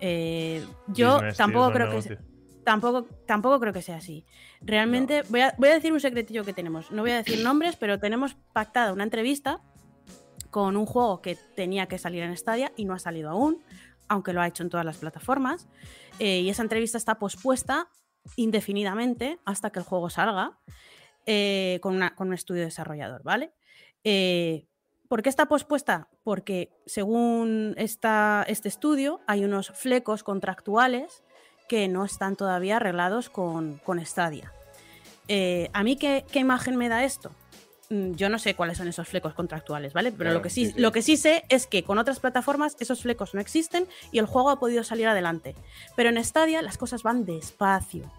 Eh, yo Business, tampoco creo que negocios. se- tampoco, tampoco creo que sea así. Realmente, voy, a, voy a decir un secretillo que tenemos. No voy a decir nombres, pero tenemos pactada una entrevista con un juego que tenía que salir en Stadia y no ha salido aún, aunque lo ha hecho en todas las plataformas. Eh, y esa entrevista está pospuesta indefinidamente hasta que el juego salga eh, con, una- con un estudio desarrollador, ¿vale? Eh, ¿Por qué está pospuesta? Porque según esta, este estudio hay unos flecos contractuales que no están todavía arreglados con, con Stadia. Eh, ¿A mí qué, qué imagen me da esto? Mm, Yo no sé cuáles son esos flecos contractuales, ¿vale? Pero lo, que sí, sí, sí. lo que sí sé es que con otras plataformas esos flecos no existen y el juego ha podido salir adelante. Pero en Stadia las cosas van despacio.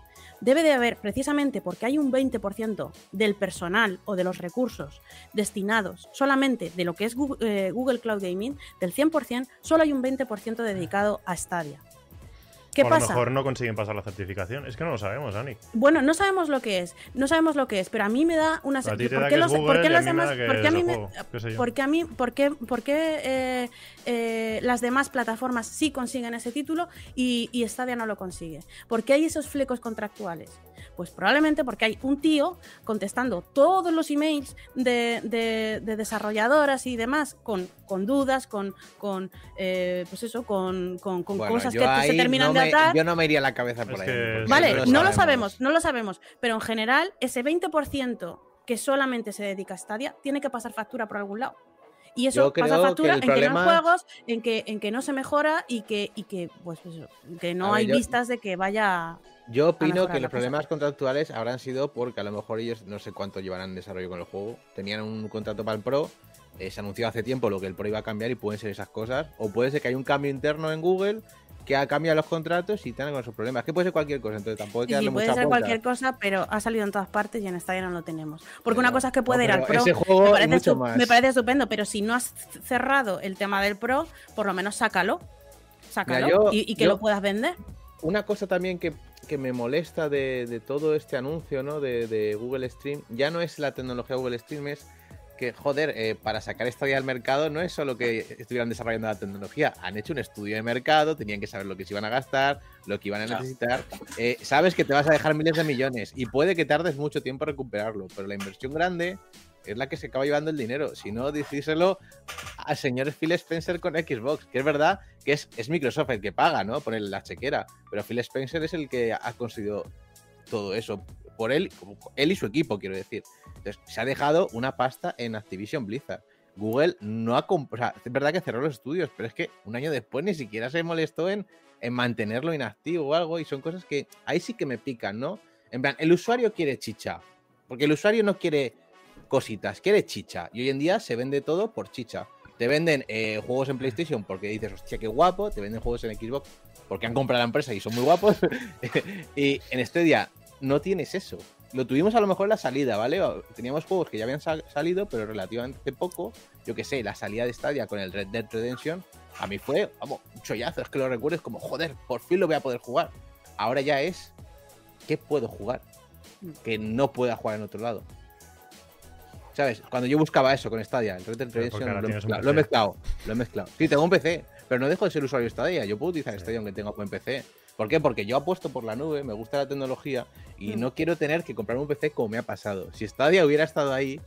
Debe de haber, precisamente porque hay un 20% del personal o de los recursos destinados solamente de lo que es Google, eh, Google Cloud Gaming, del 100%, solo hay un 20% dedicado a Stadia. ¿Qué O a pasa? lo mejor no consiguen pasar la certificación. Es que no lo sabemos, Ani. Bueno, no sabemos lo que es, no sabemos lo que es, pero a mí me da una te ¿Por qué los, demás, por a mí me- a mí, por por eh, eh, las demás plataformas sí consiguen ese título y, y Stadia no lo consigue? ¿Por qué hay esos flecos contractuales? Pues probablemente porque hay un tío contestando todos los emails de, de- de desarrolladoras y demás con, con dudas, con, con eh, pues eso, con, con- con Bueno, cosas que se ahí terminan no de me- atar. Yo no me iría la cabeza por Es ahí. que- Vale, no lo sabemos, no lo sabemos, pero en general ese 20% que solamente se dedica a Stadia tiene que pasar factura por algún lado. Y eso pasa factura en que no hay juegos, en que, en que no se mejora y que, y que pues eso, que no ver, hay yo- vistas de que vaya. Yo opino que los cosa. problemas contractuales habrán sido porque a lo mejor ellos no sé cuánto llevarán en desarrollo con el juego. Tenían un contrato para el Pro, eh, se anunció hace tiempo lo que el Pro iba a cambiar y pueden ser esas cosas. O puede ser que hay un cambio interno en Google que ha cambiado los contratos y tengan esos problemas. Que puede ser cualquier cosa, entonces tampoco hay que Sí, darle puede mucha ser cualquier cosa, pero ha salido en todas partes y en Stadia no lo tenemos. Porque Pero- una cosa es que puede no, ir al Pro. ese juego me, parece mucho estu- más. me parece estupendo, pero si no has cerrado el tema del Pro, por lo menos sácalo. Sácalo yo- y, y que yo- lo puedas vender. Una cosa también que, que me molesta de, de todo este anuncio ¿no? de, de Google Stream, ya no es la tecnología Google Stream, es que, joder, eh, para sacar esta idea al mercado no es solo que estuvieran desarrollando la tecnología, han hecho un estudio de mercado, tenían que saber lo que se iban a gastar, lo que iban a necesitar. Eh, sabes que te vas a dejar miles de millones y puede que tardes mucho tiempo en recuperarlo, pero la inversión grande es la que se acaba llevando el dinero. Si no, decírselo al señor Phil Spencer con Xbox, que es verdad que es, es Microsoft el que paga, ¿no? Por el- la chequera, pero Phil Spencer es el que ha conseguido todo eso. Por él, él y su equipo, quiero decir. Entonces, se ha dejado una pasta en Activision Blizzard. Google no ha comprado. es verdad que cerró los estudios, pero es que un año después ni siquiera se molestó en, en mantenerlo inactivo o algo. Y son cosas que ahí sí que me pican, ¿no? En plan, el usuario quiere chicha. Porque el usuario no quiere cositas, quiere chicha. Y hoy en día se vende todo por chicha. Te venden eh, juegos en PlayStation porque dices, hostia, qué guapo. Te venden juegos en Xbox porque han comprado la empresa y son muy guapos. y en Stadia no tienes eso. Lo tuvimos a lo mejor en la salida, ¿vale? Teníamos juegos que ya habían sal- salido, pero relativamente poco. Yo que sé, la salida de Stadia con el Red Dead Redemption, a mí fue, vamos, un chollazo. Es que lo recuerdo, es como, joder, por fin lo voy a poder jugar. Ahora ya es, ¿qué puedo jugar? Que no pueda jugar en otro lado. ¿Sabes? Cuando yo buscaba eso con Stadia, el Red Dead Redemption, lo he, mezclado, lo he mezclado, lo he mezclado. Sí, tengo un PC, pero no dejo de ser usuario de Stadia. Yo puedo utilizar Stadia aunque tenga buen PC. ¿Por qué? Porque yo apuesto por la nube, me gusta la tecnología y Mm. no quiero tener que comprar un PC como me ha pasado. Si Stadia hubiera estado ahí,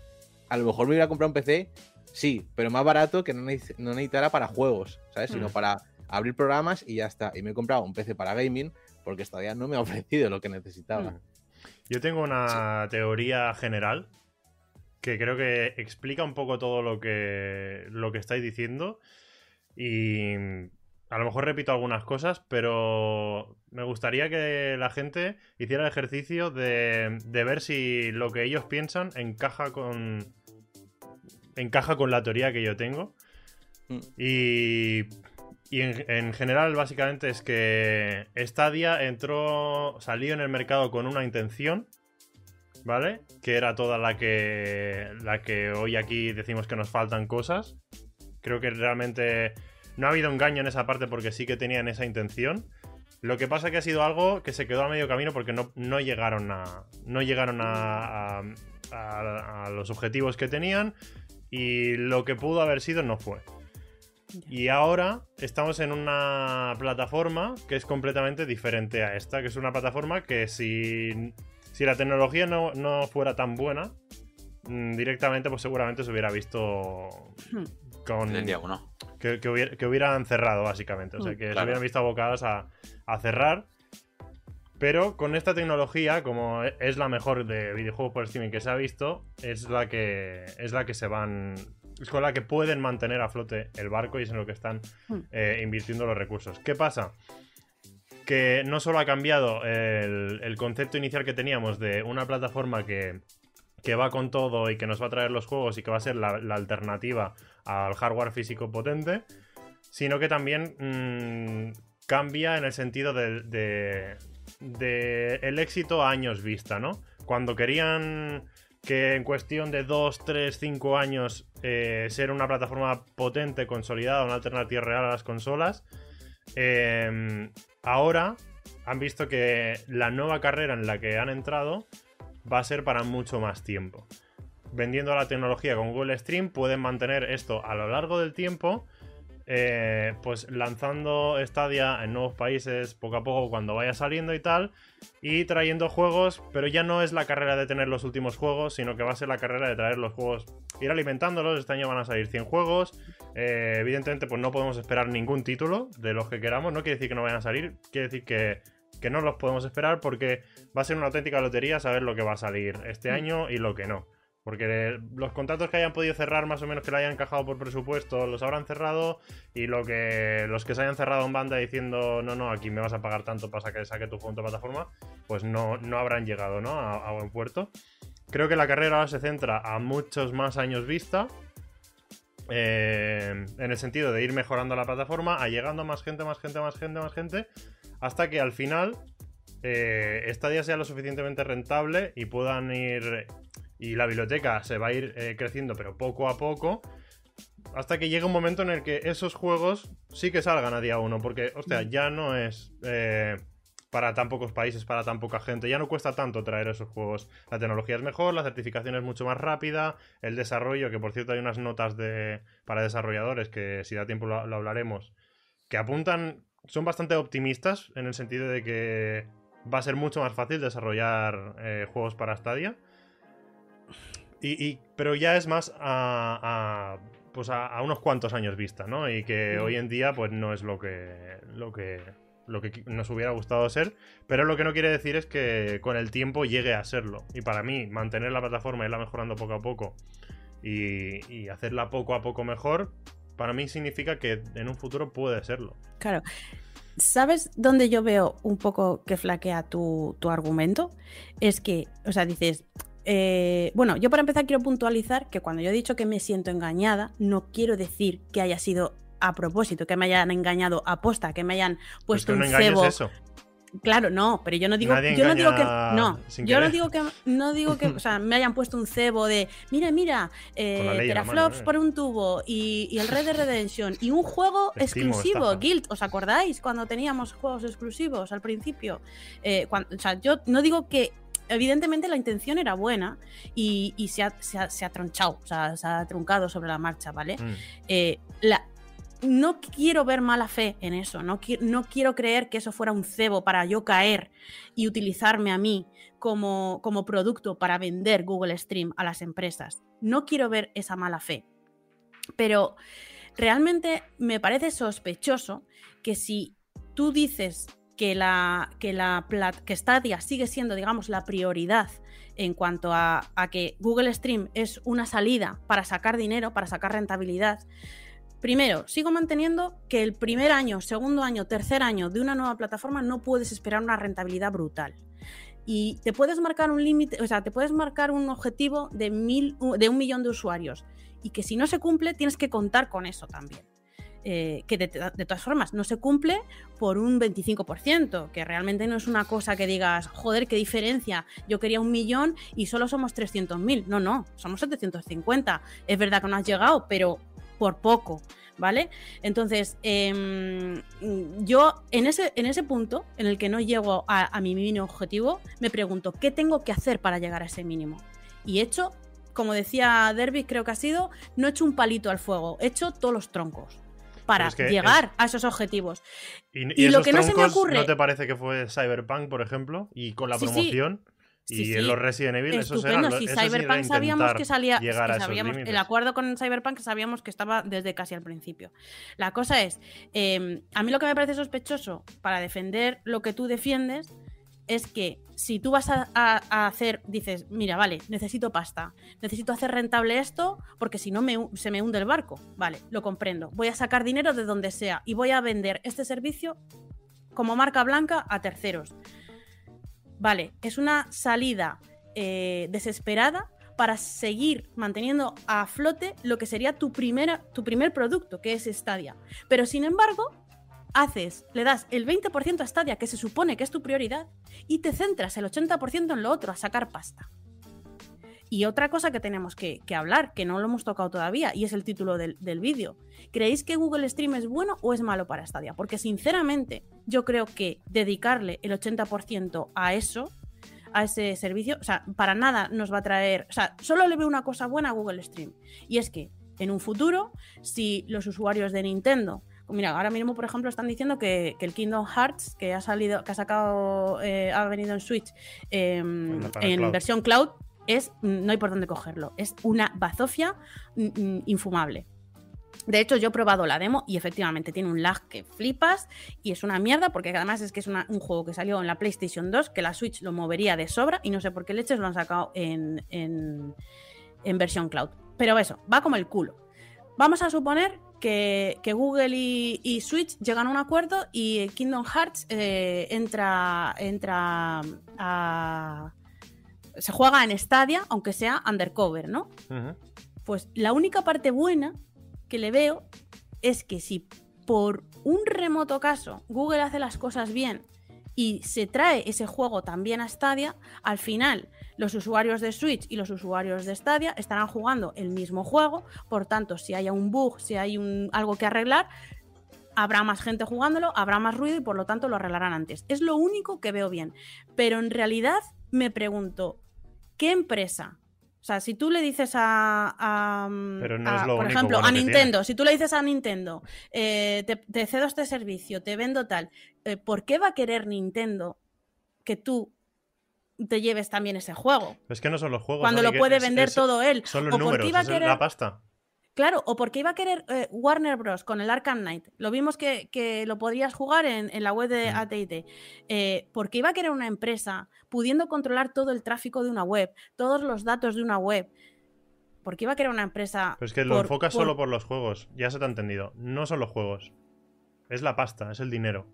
a lo mejor me hubiera comprado un PC, sí, pero más barato que no, neces- no necesitara para juegos, ¿sabes? Sino Mm. para abrir programas y ya está. Y me he comprado un PC para gaming porque Stadia no me ha ofrecido lo que necesitaba. Mm. Yo tengo una teoría general que creo que explica un poco todo lo que, lo que estáis diciendo y a lo mejor repito algunas cosas, pero me gustaría que la gente hiciera el ejercicio de, de ver si lo que ellos piensan encaja con encaja con la teoría que yo tengo. Mm. Y, y en, en general, básicamente es que Stadia entró, salió en el mercado con una intención ¿vale? Que era toda la que, la que hoy aquí decimos que nos faltan cosas. Creo que realmente no ha habido engaño en esa parte porque sí que tenían esa intención. Lo que pasa que ha sido algo que se quedó a medio camino porque no, no llegaron a. No llegaron a, a- a- a los objetivos que tenían. Y lo que pudo haber sido no fue. Y ahora estamos en una plataforma que es completamente diferente a esta, que es una plataforma que si, si la tecnología no, no fuera tan buena, mm, directamente pues seguramente se hubiera visto Hmm. con... El día uno. Que, que hubiera- que hubieran cerrado básicamente, o sea Mm. que se Claro. hubieran visto abocadas a, a cerrar. Pero con esta tecnología, como es la mejor de videojuegos por streaming que se ha visto, es la que es la que se van es con la que pueden mantener a flote el barco y es en lo que están Hmm. eh, invirtiendo los recursos. ¿Qué pasa? Que no solo ha cambiado el, el concepto inicial que teníamos de una plataforma que, que va con todo y que nos va a traer los juegos y que va a ser la, alternativa al hardware físico potente, sino que también mm, cambia en el sentido de, de- el éxito a años vista, ¿no? Cuando querían que en cuestión de 2, 3, 5 años eh, ser una plataforma potente, consolidada, una alternativa real a las consolas, eh, ahora han visto que la nueva carrera en la que han entrado va a ser para mucho más tiempo. Vendiendo la tecnología con Google Stream pueden mantener esto a lo largo del tiempo, eh, pues lanzando Stadia en nuevos países poco a poco cuando vaya saliendo y tal, y trayendo juegos, pero ya no es la carrera de tener los últimos juegos, sino que va a ser la carrera de traer los juegos, ir alimentándolos, este año van a salir 100 juegos, eh, evidentemente pues no podemos esperar ningún título de los que queramos, no quiere decir que no vayan a salir, quiere decir que, que no los podemos esperar porque va a ser una auténtica lotería saber lo que va a salir este año y lo que no. Porque los contratos que hayan podido cerrar, más o menos que le hayan encajado por presupuesto, los habrán cerrado. Y lo que los que se hayan cerrado en banda diciendo, no, no, aquí me vas a pagar tanto para que saque tu juego en tu plataforma, pues no, no habrán llegado ¿no? a, a buen puerto. Creo que la carrera ahora se centra a muchos más años vista. eh, en el sentido de ir mejorando la plataforma, a llegando a más gente, más gente, más gente, más gente. Hasta que al final eh, Stadia sea lo suficientemente rentable y puedan ir. Y la biblioteca se va a ir eh, creciendo, pero poco a poco. Hasta que llegue un momento en el que esos juegos sí que salgan a día uno. Porque, hostia, ya no es eh, para tan pocos países, para tan poca gente. Ya no cuesta tanto traer esos juegos. La tecnología es mejor, la certificación es mucho más rápida. El desarrollo, que por cierto hay unas notas de, para desarrolladores que si da tiempo lo, lo hablaremos. Que apuntan, son bastante optimistas en el sentido de que va a ser mucho más fácil desarrollar eh, juegos para Stadia. Y, y- pero ya es más a, a, pues a, a unos cuantos años vista, ¿no? Y que hoy en día pues no es lo que, lo que lo que nos hubiera gustado ser, pero lo que no quiere decir es que con el tiempo llegue a serlo. Y para mí, mantener la plataforma, irla mejorando poco a poco y, y hacerla poco a poco mejor, para mí significa que en un futuro puede serlo. Claro. ¿Sabes dónde yo veo un poco que flaquea tu, tu argumento? Es que, o sea, dices, eh, bueno, yo para empezar quiero puntualizar que cuando yo he dicho que me siento engañada, no quiero decir que haya sido a propósito, que me hayan engañado a posta, que me hayan Pues puesto que un un cebo. es eso. Claro, no, pero yo no digo, Nadie yo no digo que no, yo no digo que no digo que, o sea, me hayan puesto un cebo de, mira, mira, eh, mano, teraflops ¿eh? por un tubo y, y el Red Dead Redemption y un juego Estimo, exclusivo, estafa. Guild, ¿os acordáis cuando teníamos juegos exclusivos al principio? Eh, cuan- o sea, yo no digo que evidentemente la intención era buena y, y se, ha, se ha- se ha tronchado, o sea, se ha truncado sobre la marcha, ¿vale? Mm. eh, la- no quiero ver mala fe en eso, no, qui- no quiero creer que eso fuera un cebo para yo caer y utilizarme a mí como, producto para vender Google Stream a las empresas. No quiero ver esa mala fe. Pero realmente me parece sospechoso que si tú dices que la, que la que Stadia sigue siendo, digamos, la prioridad en cuanto a que Google Stream es una salida para sacar dinero, para sacar rentabilidad. Primero, sigo manteniendo que el primer año, segundo año, tercer año de una nueva plataforma no puedes esperar una rentabilidad brutal. Y te puedes marcar un límite, o sea, te puedes marcar un objetivo de, mil, de un millón de usuarios. Y que si no se cumple, tienes que contar con eso también. eh, que de, de todas formas no se cumple por un 25%, que realmente no es una cosa que digas, joder, qué diferencia, yo quería un millón y solo somos 300.000. No, no, somos 750. Es verdad que no has llegado, pero por poco. ¿Vale? Entonces, em, yo en ese, en ese punto en el que no llego a, a mi mínimo objetivo, me pregunto, ¿qué tengo que hacer para llegar a ese mínimo? Y he hecho, como decía Derby, creo que ha sido, no he hecho un palito al fuego, he hecho todos los troncos para es que llegar a esos objetivos. Y, Y y lo que no se me ocurre- ¿No te parece que fue Cyberpunk, por ejemplo? Y con la sí. promoción. Sí, y sí. en los Resident Evil, Estupendo, si eso sí era Cyberpunk sabíamos que salía, que sabíamos, el acuerdo con Cyberpunk sabíamos que estaba desde casi al principio. La cosa es, eh, a mí lo que me parece sospechoso para defender lo que tú defiendes es que si tú vas a, a- a hacer, dices, mira, vale, necesito pasta, necesito hacer rentable esto porque si no me se me hunde el barco, vale, lo comprendo, voy a sacar dinero de donde sea y voy a vender este servicio como marca blanca a terceros. Vale, es una salida eh, desesperada para seguir manteniendo a flote lo que sería tu, primera, tu primer producto, que es Stadia. Pero sin embargo, haces, le das el 20% a Stadia, que se supone que es tu prioridad, y te centras el 80% en lo otro, a sacar pasta. Y otra cosa que tenemos que, que hablar, que no lo hemos tocado todavía, y es el título del, del vídeo. ¿Creéis que Google Stream es bueno o es malo para Stadia? Porque sinceramente yo creo que dedicarle el 80% a eso, a ese servicio, o sea, para nada nos va a traer, o sea, solo le veo una cosa buena a Google Stream, y es que en un futuro, si los usuarios de Nintendo Mira, ahora mismo, por ejemplo, están diciendo que, que el Kingdom Hearts, que ha salido, que ha sacado, eh, ha venido en Switch eh, para el en cloud. versión cloud, es mm, no hay por dónde cogerlo. Es una bazofia mm, mm, infumable. De hecho, yo he probado la demo y efectivamente tiene un lag que flipas y es una mierda porque además es que es un juego que salió en la PlayStation 2 que la Switch lo movería de sobra y no sé por qué leches lo han sacado en, en- versión cloud. Pero eso, va como el culo. Vamos a suponer que, que Google y, y Switch llegan a un acuerdo y Kingdom Hearts eh, entra, entra a... Se juega en Stadia, aunque sea undercover, ¿no? Pues la única parte buena que le veo es que si por un remoto caso Google hace las cosas bien y se trae ese juego también a Stadia, al final los usuarios de Switch y los usuarios de Stadia estarán jugando el mismo juego, por tanto, si hay un bug, si hay un, algo que arreglar, habrá más gente jugándolo, habrá más ruido y por lo tanto lo arreglarán antes. Es lo único que veo bien. Pero en realidad me pregunto, ¿qué empresa? O sea, si tú le dices a, a, Pero no a- es lo por ejemplo, bueno a. Nintendo, si tú le dices a Nintendo, eh, te, te cedo este servicio, te vendo tal, eh, ¿por qué va a querer Nintendo que tú te lleves también ese juego? Es que no son los juegos. Cuando lo puede vender es- todo él. Son los o números, iba a es querer la pasta. Claro, o porque iba a querer eh, Warner Bros. con el Arkham Knight. Lo vimos que, que lo podrías jugar en, en la web de. AT&T. Eh, porque iba a querer una empresa pudiendo controlar todo el tráfico de una web, todos los datos de una web. Porque iba a querer una empresa. Pero es que lo por- enfocas por- solo por los juegos. Ya se te ha entendido. No son los juegos. Es la pasta, es el dinero.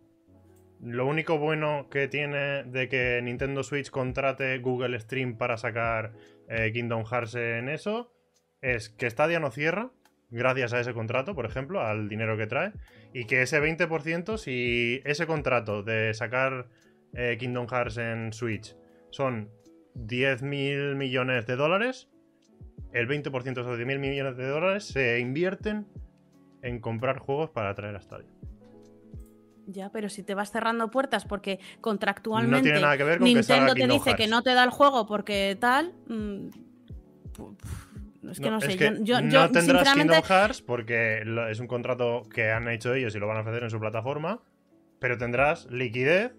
Lo único bueno que tiene de que Nintendo Switch contrate Google Stream para sacar eh, Kingdom Hearts en eso es que Stadia no cierra, gracias a ese contrato, por ejemplo, al dinero que trae, y que ese 20%, si ese contrato de sacar eh, Kingdom Hearts en Switch son 10 mil millones de dólares, el 20% de esos 10 mil millones de dólares se invierten en comprar juegos para traer a Stadia. Ya, pero si te vas cerrando puertas porque contractualmente No tiene nada que ver con Nintendo te dice que no te da el juego porque tal. mm, pu- es que no, No, sé. es que yo, yo- no yo, tendrás sinceramente, Kingdom Hearts porque es un contrato que han hecho ellos y lo van a ofrecer en su plataforma, pero tendrás liquidez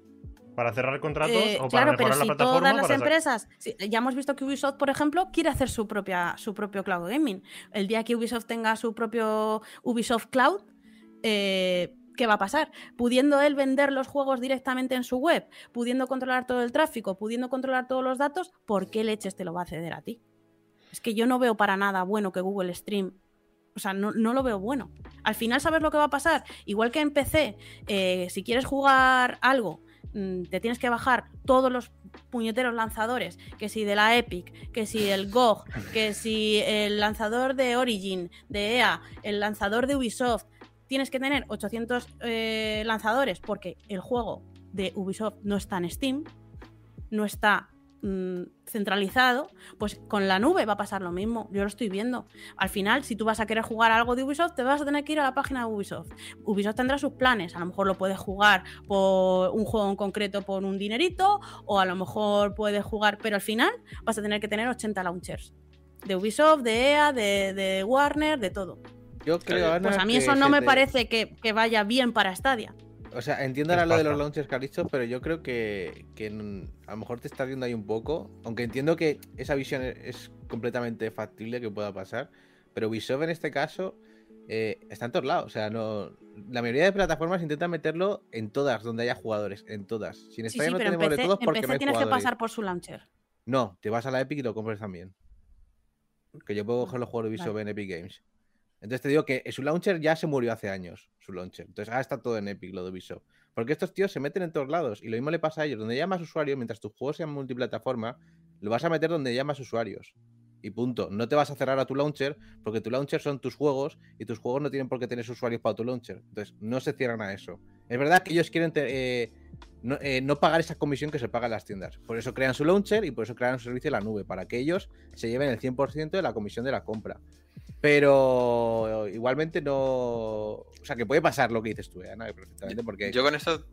para cerrar contratos Eh, o para claro, pero la si plataforma. todas las para empresas, sí, ya hemos visto que Ubisoft, por ejemplo, quiere hacer su propia su propio cloud gaming. El día que Ubisoft tenga su propio Ubisoft Cloud, eh, ¿qué va a pasar? Pudiendo él vender los juegos directamente en su web, pudiendo controlar todo el tráfico, pudiendo controlar todos los datos, ¿por qué leches te lo va a ceder a ti? Es que yo no veo para nada bueno que Google Stream o sea, no, no lo veo bueno. Al final, ¿sabes lo que va a pasar? Igual que en PC, eh, si quieres jugar algo, mm, te tienes que bajar todos los puñeteros lanzadores, que si de la Epic, que si el GOG, que si el lanzador de Origin, de EA, el lanzador de Ubisoft, tienes que tener 800 eh, lanzadores porque el juego de Ubisoft no está en Steam, no está mm, centralizado, pues con la nube va a pasar lo mismo. Yo lo estoy viendo. Al final, si tú vas a querer jugar algo de Ubisoft, te vas a tener que ir a la página de Ubisoft. Ubisoft tendrá sus planes. A lo mejor lo puedes jugar por un juego en concreto por un dinerito, o a lo mejor puedes jugar, pero al final vas a tener que tener 80 launchers. De Ubisoft, de EA, de, de Warner, de todo. Yo creo, Pues Ana, Pues a mí eso no me te- parece que, que vaya bien para Stadia. O sea, entiendo ahora lo de los launchers que has dicho, pero yo creo que, que a lo mejor te estás viendo ahí un poco. Aunque entiendo que esa visión e- es completamente factible que pueda pasar. Pero Ubisoft en este caso eh, está en todos lados. O sea, no, la mayoría de plataformas intentan meterlo en todas donde haya jugadores. En todas. Si en Sí, sí, no tenemos de PC, todos porque no hay tienes que jugadores. pasar por su launcher. No, te vas a la Epic y lo compras también. Que yo puedo coger los juegos de Ubisoft Vale. en Epic Games. Entonces te digo que su launcher ya se murió hace años, su launcher. Entonces ahora está todo en Epic, lo de Ubisoft. Porque estos tíos se meten en todos lados. Y lo mismo le pasa a ellos. Donde haya más usuarios, mientras tus juegos sean multiplataforma, lo vas a meter donde más usuarios. Y punto. No te vas a cerrar a tu launcher, porque tu launcher son tus juegos y tus juegos no tienen por qué tener usuarios para tu launcher. Entonces no se cierran a eso. Es verdad que ellos quieren eh, no, eh, no pagar esa comisión que se paga en las tiendas. Por eso crean su launcher y por eso crean su servicio en la nube, para que ellos se lleven el 100% de la comisión de la compra. Pero igualmente no. O sea, que puede pasar lo que dices tú, eh, Ana, perfectamente, porque. Yo con esto.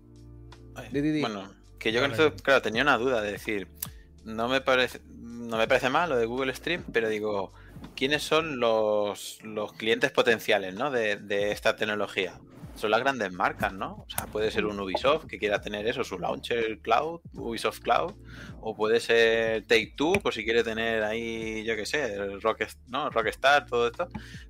Ay, Di, di, di. Bueno, que yo con esto, claro, tenía una duda de decir. No me parece. No me parece mal lo de Google Stream, pero digo, ¿quiénes son los, los clientes potenciales ¿no? de, de esta tecnología? Son las grandes marcas, ¿no? O sea, puede ser un Ubisoft que quiera tener eso, su launcher cloud, Ubisoft Cloud, o puede ser Take Two, por si quiere tener ahí, yo qué sé, el Rock, ¿no? Rockstar, todo esto.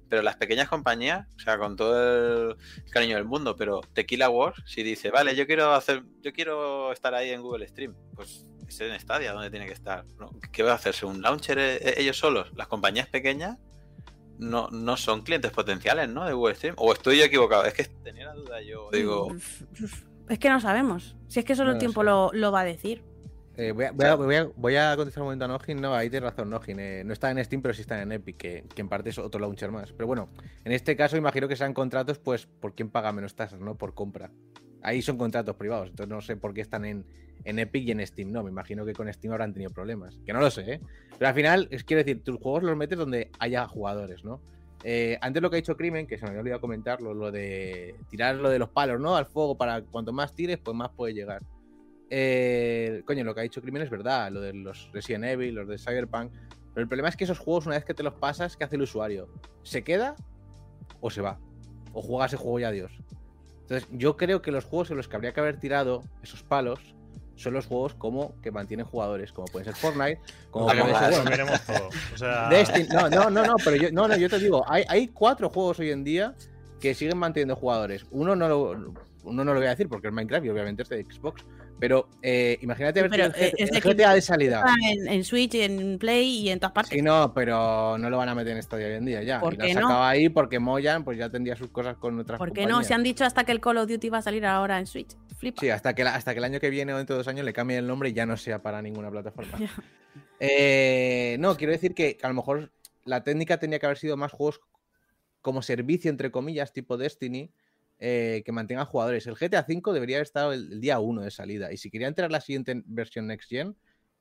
Pero las pequeñas compañías, o sea, con todo el cariño del mundo, pero Tequila Wars, si dice, vale, yo quiero hacer, yo quiero estar ahí en Google Stream, pues es en Stadia donde tiene que estar. ¿Qué va a hacerse? ¿Un launcher eh, ellos solos? Las compañías pequeñas no, no son clientes potenciales, ¿no? De Google Stream. O estoy equivocado. Es que tenía la duda yo. Digo, Es que no sabemos. Si es que solo No el tiempo lo, lo va a decir. Eh, voy, a, voy a- voy a- voy a contestar un momento a Nojin. No, ahí tienes razón, Nojin. eh, no está en Steam, pero sí está en Epic, que, que en parte es otro launcher más. Pero bueno, en este caso imagino que sean contratos, pues, por quién paga menos tasas, ¿no? Por compra. Ahí son contratos privados, entonces no sé por qué están en, en Epic y en Steam, no. Me imagino que con Steam habrán tenido problemas. Que no lo sé, ¿eh? Pero al final, es quiero decir, tus juegos los metes donde haya jugadores, ¿no? Eh, antes lo que ha dicho Crimen, que se me había olvidado comentarlo, lo de tirar lo de los palos, ¿no? Al fuego para cuanto más tires, pues más puede llegar. Eh, coño, lo que ha dicho Crimen es verdad, lo de los Resident Evil, los de Cyberpunk. Pero el problema es que esos juegos, una vez que te los pasas, ¿qué hace el usuario? ¿Se queda o se va? O juega ese juego y adiós. Entonces, yo creo que los juegos en los que habría que haber tirado esos palos son los juegos como que mantienen jugadores, como puede ser Fortnite, como ser todo. O sea, Destiny. No, no, no, no, pero yo, no, no, yo te digo, hay, hay cuatro juegos hoy en día que siguen manteniendo jugadores. Uno no lo, uno no lo voy a decir porque es Minecraft y obviamente es de Xbox. Pero eh, imagínate ver Pero, el, eh, de el GTA de salida. Está en, en Switch, en Play y en todas partes. Sí, no, pero no lo van a meter en Stadia hoy en día ya. ¿Por y lo qué han no? sacado ahí porque Moyan pues ya tendría sus cosas con otras ¿Por qué no? Se han dicho hasta que el Call of Duty va a salir ahora en Switch. Flipa. Sí, hasta que, la- hasta que el año que viene o dentro de dos años le cambien el nombre y ya no sea para ninguna plataforma. Eh, no, quiero decir que a lo mejor la técnica tenía que haber sido más juegos como servicio, entre comillas, tipo Destiny, eh, que mantengan jugadores. El GTA V debería haber estado el, el día 1 de salida. Y si quería entrar la siguiente versión Next Gen,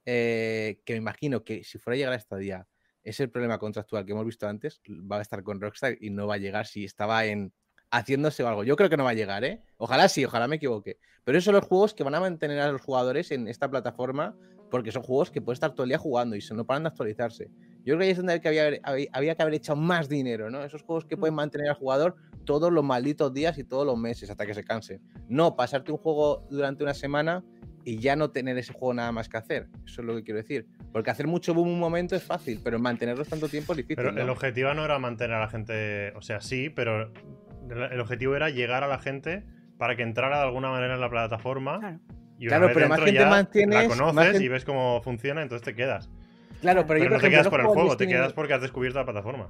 eh, que me imagino que si fuera a llegar a esta día, es el problema contractual que hemos visto antes, va a estar con Rockstar y no va a llegar si estaba en haciéndose o algo. Yo creo que no va a llegar, ¿eh? Ojalá sí, ojalá me equivoque. Pero esos son los juegos que van a mantener a los jugadores en esta plataforma porque son juegos que puedes estar todo el día jugando y se no paran de actualizarse. Yo creo que ahí es donde había, que haber- había que haber echado más dinero, ¿no? Esos juegos que pueden mantener al jugador todos los malditos días y todos los meses hasta que se canse. No pasarte un juego durante una semana y ya no tener ese juego nada más que hacer. Eso es lo que quiero decir. Porque hacer mucho boom un momento es fácil, pero mantenerlos tanto tiempo es difícil. Pero ¿no? el objetivo no era mantener a la gente. O sea, sí, pero el objetivo era llegar a la gente para que entrara de alguna manera en la plataforma. Claro. Y una Claro, vez pero más gente ya mantienes, la más conoces gente- y ves cómo funciona, entonces te quedas. Claro, pero, Pero, yo, no te quedas por el juego, te quedas porque has descubierto la plataforma.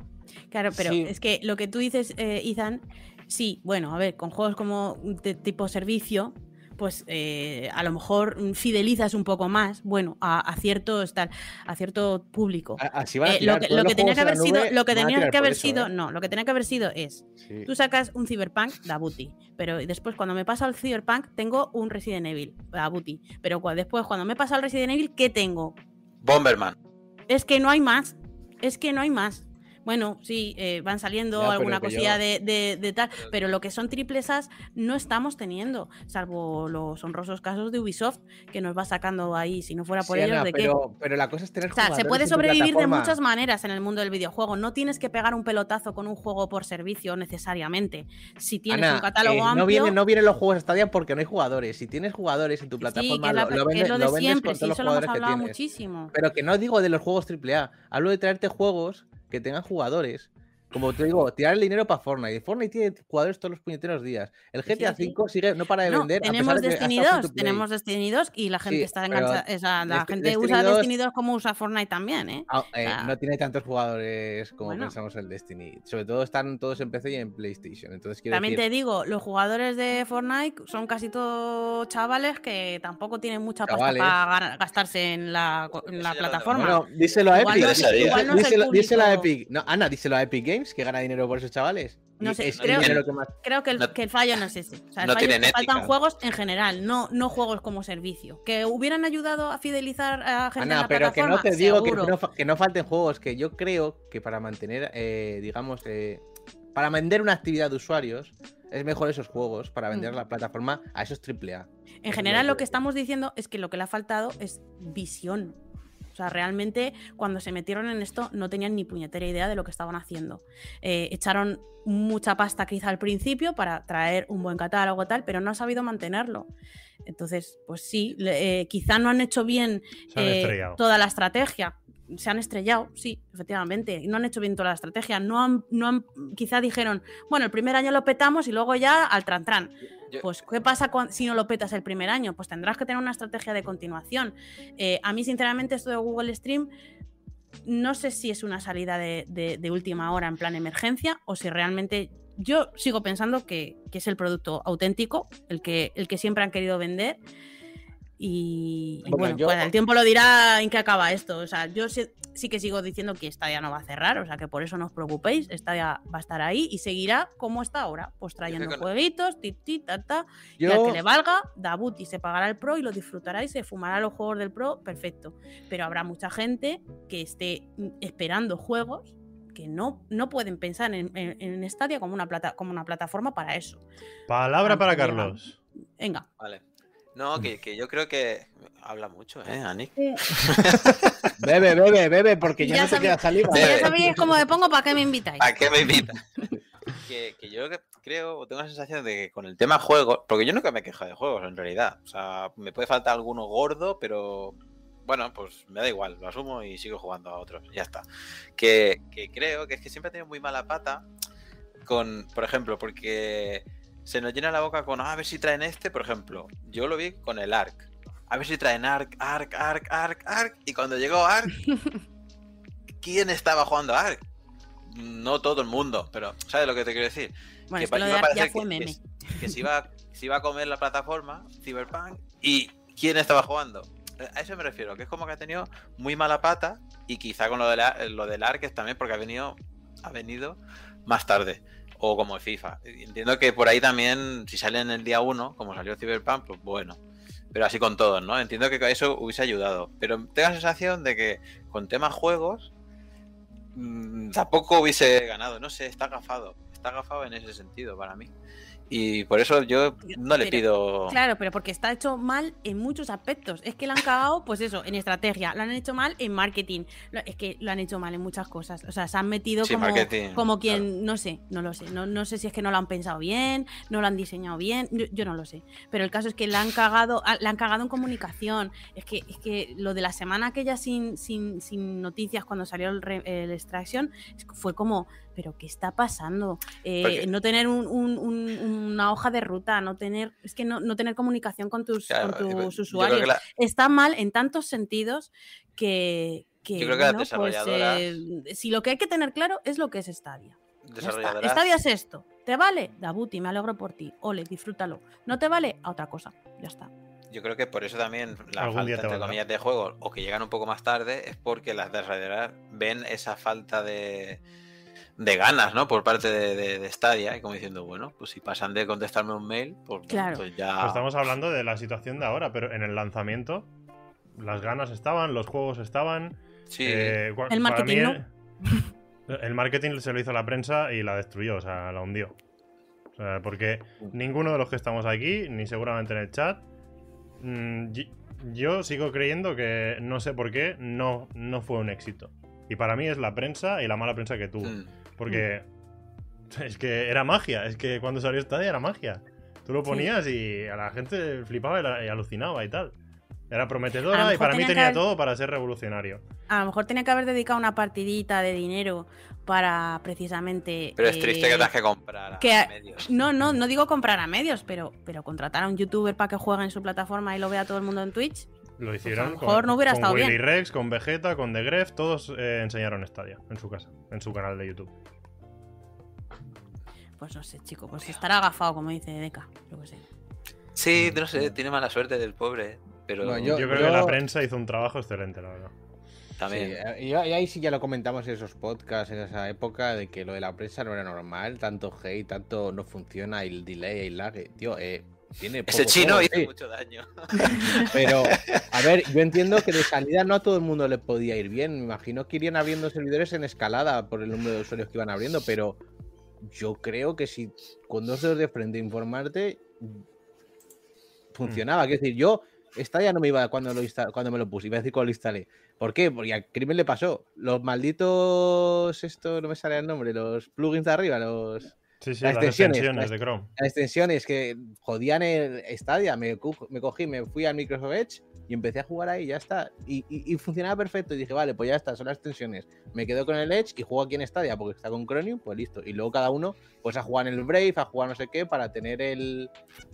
Claro, pero Sí. es que lo que tú dices, eh, Ethan, sí, bueno, a ver, con juegos como de tipo servicio, pues eh, a lo mejor fidelizas un poco más, bueno, a, a cierto tal, a cierto público. A- Así van a Eh, tirar lo que, lo tenía que haber sido, nube, lo que van a tenía tirar que por haber eso, sido, ¿eh? no, lo que tenía que haber sido es, Sí. tú sacas un Cyberpunk da booty, pero después cuando me paso al Cyberpunk tengo un Resident Evil da booty, pero después cuando me paso al Resident Evil, ¿qué tengo? Bomberman. Es que no hay más. Es que no hay más. Bueno, sí, eh, van saliendo Ya, alguna que yo- cosilla de, de- de tal, pero lo que son triples As no estamos teniendo, salvo los honrosos casos de Ubisoft, que nos va sacando ahí, si no fuera por Sí, ellos, Ana, ¿de pero, pero la cosa es tener O sea, se puede sobrevivir de muchas maneras en el mundo del videojuego. No tienes que pegar un pelotazo con un juego por servicio necesariamente. Si tienes Ana, un catálogo eh, amplio. no, vienen, no vienen los juegos Stadia porque no hay jugadores. Si tienes jugadores en tu sí, plataforma, que es, la- lo, lo que vendes, lo de lo vendes siempre, con sí, los lo hemos que hablado tienes. muchísimo. Pero que no digo de los juegos AAA, hablo de traerte juegos que tengan jugadores. Como te digo, tirar el dinero para Fortnite. Fortnite tiene jugadores todos los puñeteros días. El GTA sí. V sigue, no para de No, vender. a tenemos Destiny estado free 2, to play. tenemos Destiny 2 y la gente Sí, está enganchada. esa- la gente Destiny usa 2 Destiny 2 como usa Fortnite también, ¿eh? Ah, eh, sea, no tiene tantos jugadores como Bueno. pensamos el Destiny. Sobre todo están todos en PC y en PlayStation. Entonces quiero También decir, te digo, los jugadores de Fortnite son casi todos chavales que tampoco tienen mucha Chavales. pasta para gastarse en la, en plataforma. Bueno, díselo a Epic. no igual no díselo, díselo a. Epic. No, Ana, díselo a Epic Games que gana dinero por esos chavales. No sé, es creo- que más- Creo que el, No- que el fallo no es ese. O sea, el no fallo es que faltan juegos en general, no, no juegos como servicio. Que hubieran ayudado a fidelizar a gente en Ana, la pero que no te digo que, no, que no falten juegos, que yo creo que para mantener, eh, digamos, eh, para vender una actividad de usuarios, es mejor esos juegos para vender Mm. la plataforma a esos AAA. En general, lo que estamos diciendo es que lo que le ha faltado es visión. O sea, realmente cuando se metieron en esto no tenían ni puñetera idea de lo que estaban haciendo. Eh, echaron mucha pasta quizá al principio para traer un buen catálogo tal, pero no han sabido mantenerlo. Entonces, pues sí, eh, quizá no han hecho bien eh, toda la estrategia. Se han estrellado, sí, efectivamente. y No han hecho bien toda la estrategia. No han, no han, quizá dijeron, bueno, el primer año lo petamos y luego ya al tran tran. Yo- Pues, ¿qué pasa si no lo petas el primer año? Pues tendrás que tener una estrategia de continuación. Eh, a mí, sinceramente, esto de Google Stream, no sé si es una salida de, de- de última hora en plan emergencia o si realmente. Yo sigo pensando que, que es el producto auténtico, el que, el que siempre han querido vender. Y, y Bueno, bueno, yo- pues el tiempo lo dirá en qué acaba esto. O sea, yo sí, sí que sigo diciendo que Stadia no va a cerrar, o sea que por eso no os preocupéis, Stadia va a estar ahí y seguirá como está ahora, pues trayendo con- jueguitos, ti, ti, ta, ta, y al que le valga, da boot y se pagará el Pro y lo disfrutará y se fumará los juegos del Pro, perfecto. Pero habrá mucha gente que esté esperando juegos que no, no pueden pensar en, en, en Stadia como una, plata, como una plataforma para eso. Palabra para. Carlos. Venga. Vale. No, que, que yo creo que habla mucho, ¿eh, Anik? bebe, bebe, bebe, porque ya, Ya no te sabía- queda saliva. Ya sabéis cómo me pongo, ¿para qué me invitáis? ¿A qué me invitas? que, que yo que- creo, o tengo la sensación de que con el tema juegos, porque yo nunca me quejo de juegos en realidad. O sea, me puede faltar alguno gordo, pero bueno, pues me da igual, lo asumo y sigo jugando a otros. Ya está. Que, que creo que es que siempre he tenido muy mala pata con, por ejemplo, porque se nos llena la boca con "Ah, a ver si traen este, por ejemplo. Yo lo vi con el ARC. A ver si traen ARC, ARC, ARC, ARC, ARC. Y cuando llegó ARC, ¿quién estaba jugando a ARC? No todo el mundo, pero ¿sabes lo que te quiero decir? Bueno, que es que lo de a Ark ya fue que- meme. que, que se, iba, se iba a comer la plataforma, Cyberpunk, y quién estaba jugando. Eh, A eso me refiero, que es como que ha tenido muy mala pata y quizá con lo, de la- lo del es también porque ha venido, ha venido más tarde. O como FIFA. Entiendo que por ahí también, si sale en el día 1, como salió Cyberpunk, pues bueno. Pero así con todos, ¿no? Entiendo que eso hubiese ayudado. Pero tengo la sensación de que con temas juegos mm, tampoco hubiese ganado. No sé, está agafado. Está agafado en ese sentido para mí. Y por eso yo no le Pero- pido. Claro, pero porque está hecho mal en muchos aspectos. Es que lo han cagado, pues eso, en estrategia. Lo han hecho mal en marketing. Es que lo han hecho mal en muchas cosas. O sea, se han metido Sí, como, como quien, no sé, no lo sé. No, no sé si es que no lo han pensado bien, no lo han diseñado bien, yo, yo no lo sé. Pero el caso es que la han cagado, ah, la han cagado en comunicación. Es que, es que lo de la semana aquella sin, sin, sin noticias cuando salió el, el Extraction fue como, pero ¿qué está pasando? Eh, Porque- no tener un- un- un- una hoja de ruta, no tener, es que no, no tener comunicación con tus, Claro, con yo- tus usuarios. la- Está mal en tantos sentidos que, que, Yo creo que las bueno, pues, desarrolladoras- eh, si lo que hay que tener claro es lo que es Stadia. Desarrolladoras Stadia es esto. ¿Te vale? Dabuti, me alegro por ti. Ole, disfrútalo. ¿No te vale? A otra cosa. Ya está. Yo creo que por eso también la Algún falta entre comillas de juegos o que llegan un poco más tarde es porque las desarrolladoras ven esa falta de, de ganas, ¿no? Por parte de, de, de Stadia y como diciendo, bueno, pues si pasan de contestarme un mail, pues, Claro. pues ya... Pues estamos hablando de la situación de ahora, pero en el lanzamiento las ganas estaban, los juegos estaban. Sí, eh, El para marketing mí el, el marketing se lo hizo la prensa y la destruyó, o sea, la hundió. O sea, porque ninguno de los que estamos aquí, ni seguramente en el chat, mm, yo sigo creyendo que no sé por qué no, no fue un éxito. Y para mí es la prensa y la mala prensa que tuvo. mm, Porque es que era magia, es que cuando salió Stadia era magia. Tú lo Sí. ponías y a la gente flipaba y, la- y alucinaba y tal. Era prometedora y para mí tenía que tenía haber- todo para ser revolucionario. A lo mejor tenía que haber dedicado una partidita de dinero para precisamente. pero es triste que eh, tengas que comprar a que- medios. No, no, no digo comprar a medios, pero, pero contratar a un youtuber para que juegue en su plataforma y lo vea todo el mundo en Twitch. Lo hicieron Pues mejor con, no hubiera con estado Willy bien. Rex, con Vegeta, con The Gref, todos eh, enseñaron Stadia en su casa, en su canal de YouTube. Pues no sé, chico, pues estará agafado, como dice Deca. Yo qué sé. Sí, no sé, tiene mala suerte del pobre, pero No, Yo, Yo- creo yo- que la prensa hizo un trabajo excelente, la verdad. también. Sí, eh, y, ahí sí ya lo comentamos en esos podcasts, en esa época, de que lo de la prensa no era normal, tanto hate, tanto no funciona, el delay, el lag. eh, Tío, eh, tiene Ese chino hizo sí, mucho daño. Pero, a ver, yo entiendo que de salida no a todo el mundo le podía ir bien. Me imagino que irían abriendo servidores en escalada por el número de usuarios que iban abriendo, pero yo creo que si con dos dedos de frente informarte funcionaba. Quiero decir, yo esta ya no me iba cuando lo cuando me lo puse, iba a decir cuando lo instalé. ¿Por qué? Porque al crimen le pasó. Los malditos, esto no me sale el nombre, los plugins de arriba, los Sí, sí, Las las extensiones, extensiones las- de Chrome. las extensiones que jodían el Stadia, me, me cogí, me fui al Microsoft Edge y empecé a jugar ahí, ya está. Y, y- y funcionaba perfecto. Y dije, vale, pues ya está, son las extensiones. Me quedo con el Edge y juego aquí en Stadia porque está con Chromium, pues listo. Y luego cada uno, pues a jugar en el Brave, a jugar no sé qué, para tener el,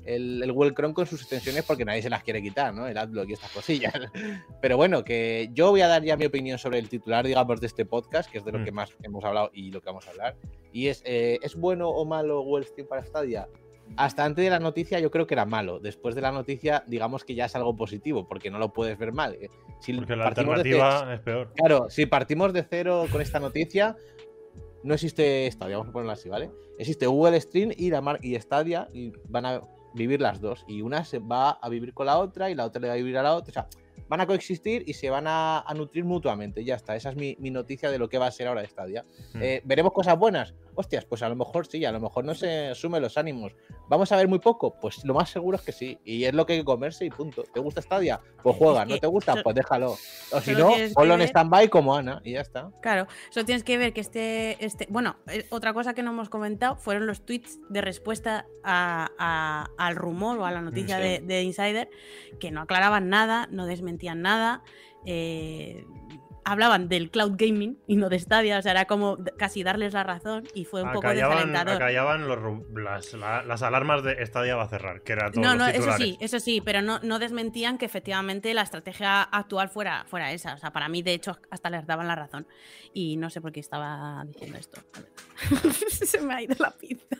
el, el con sus extensiones porque nadie se las quiere quitar, ¿no? El Adblock y estas cosillas. Pero bueno, que yo voy a dar ya mi opinión sobre el titular, digamos, de este podcast, que es de lo Mm. que más hemos hablado y lo que vamos a hablar. Y es, eh, ¿es bueno o malo Stream para Stadia? Hasta antes de la noticia yo creo que era malo. Después de la noticia, digamos que ya es algo positivo, porque no lo puedes ver mal. Eh, Si Porque la alternativa es peor. Claro, si partimos de cero con esta noticia, no existe Stadia, vamos a ponerlo así, ¿vale? Existe Google Stream y, la mar- y Stadia y van a vivir las dos. Y una se va a vivir con la otra y la otra le va a vivir a la otra. O sea, van a coexistir y se van a, a nutrir mutuamente. Ya está, esa es mi, mi noticia de lo que va a ser ahora Stadia. Mm. Eh, ¿Veremos cosas buenas? Hostias, pues a lo mejor sí, a lo mejor no se sumen los ánimos. ¿Vamos a ver muy poco? Pues lo más seguro es que sí. Y es lo que hay que comerse y punto. ¿Te gusta Stadia? Pues juega. ¿No te gusta? Pues déjalo. O si no, ponlo en stand-by como Ana y ya está. Claro, solo tienes que ver que este. este bueno, eh, otra cosa que no hemos comentado fueron los tweets de respuesta a- a- al rumor o a la noticia sí. de, de Insider, que no aclaraban nada, no desmentían nada. eh, hablaban del cloud gaming y no de Stadia, o sea, era como casi darles la razón y fue un poco desalentador. acallaban los las, la- las alarmas de Stadia va a cerrar, que era todo. No, no, eso sí, eso sí, pero no, no desmentían que efectivamente la estrategia actual fuera, fuera esa. O sea, para mí, de hecho, hasta les daban la razón. Y no sé por qué estaba diciendo esto. se me ha ido la pinza.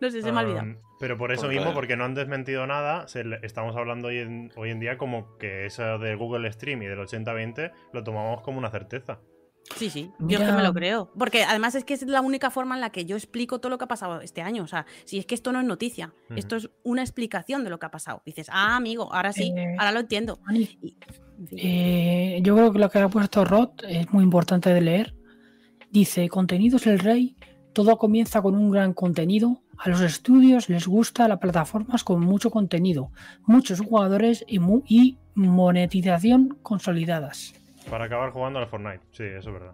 No sé, se me ha olvidado. Um, pero por eso mismo, porque no han desmentido nada, se le- estamos hablando hoy en, hoy en día como que eso de Google Stream y del 80-20 lo tomamos como una certeza. Sí, sí, yo es que me lo creo. Porque además es que es la única forma en la que yo explico todo lo que ha pasado este año. O sea, si es que esto no es noticia, esto es una explicación de lo que ha pasado. Dices, ah, amigo, ahora sí, Eh, ahora lo entiendo. Ani, Y- en fin. eh, yo creo que lo que ha puesto Rod es muy importante de leer. Dice, contenido es el rey, todo comienza con un gran contenido. A los estudios les gusta las plataformas con mucho contenido, muchos jugadores y, mu- y monetización consolidadas. Para acabar jugando al Fortnite. Sí, eso es verdad.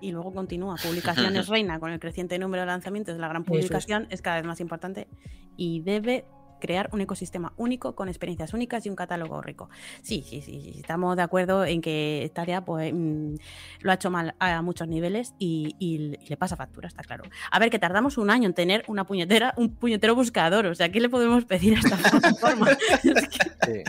Y luego continúa. Publicaciones reina con el creciente número de lanzamientos. La gran es. publicación es cada vez más importante y debe crear un ecosistema único con experiencias únicas y un catálogo rico. Sí, sí, sí, sí, estamos de acuerdo en que esta área pues, mm, lo ha hecho mal a muchos niveles y, y- y le pasa factura, está claro. A ver, que tardamos un año en tener una puñetera, un puñetero buscador, o sea, ¿qué le podemos pedir a esta plataforma? Es que Sí.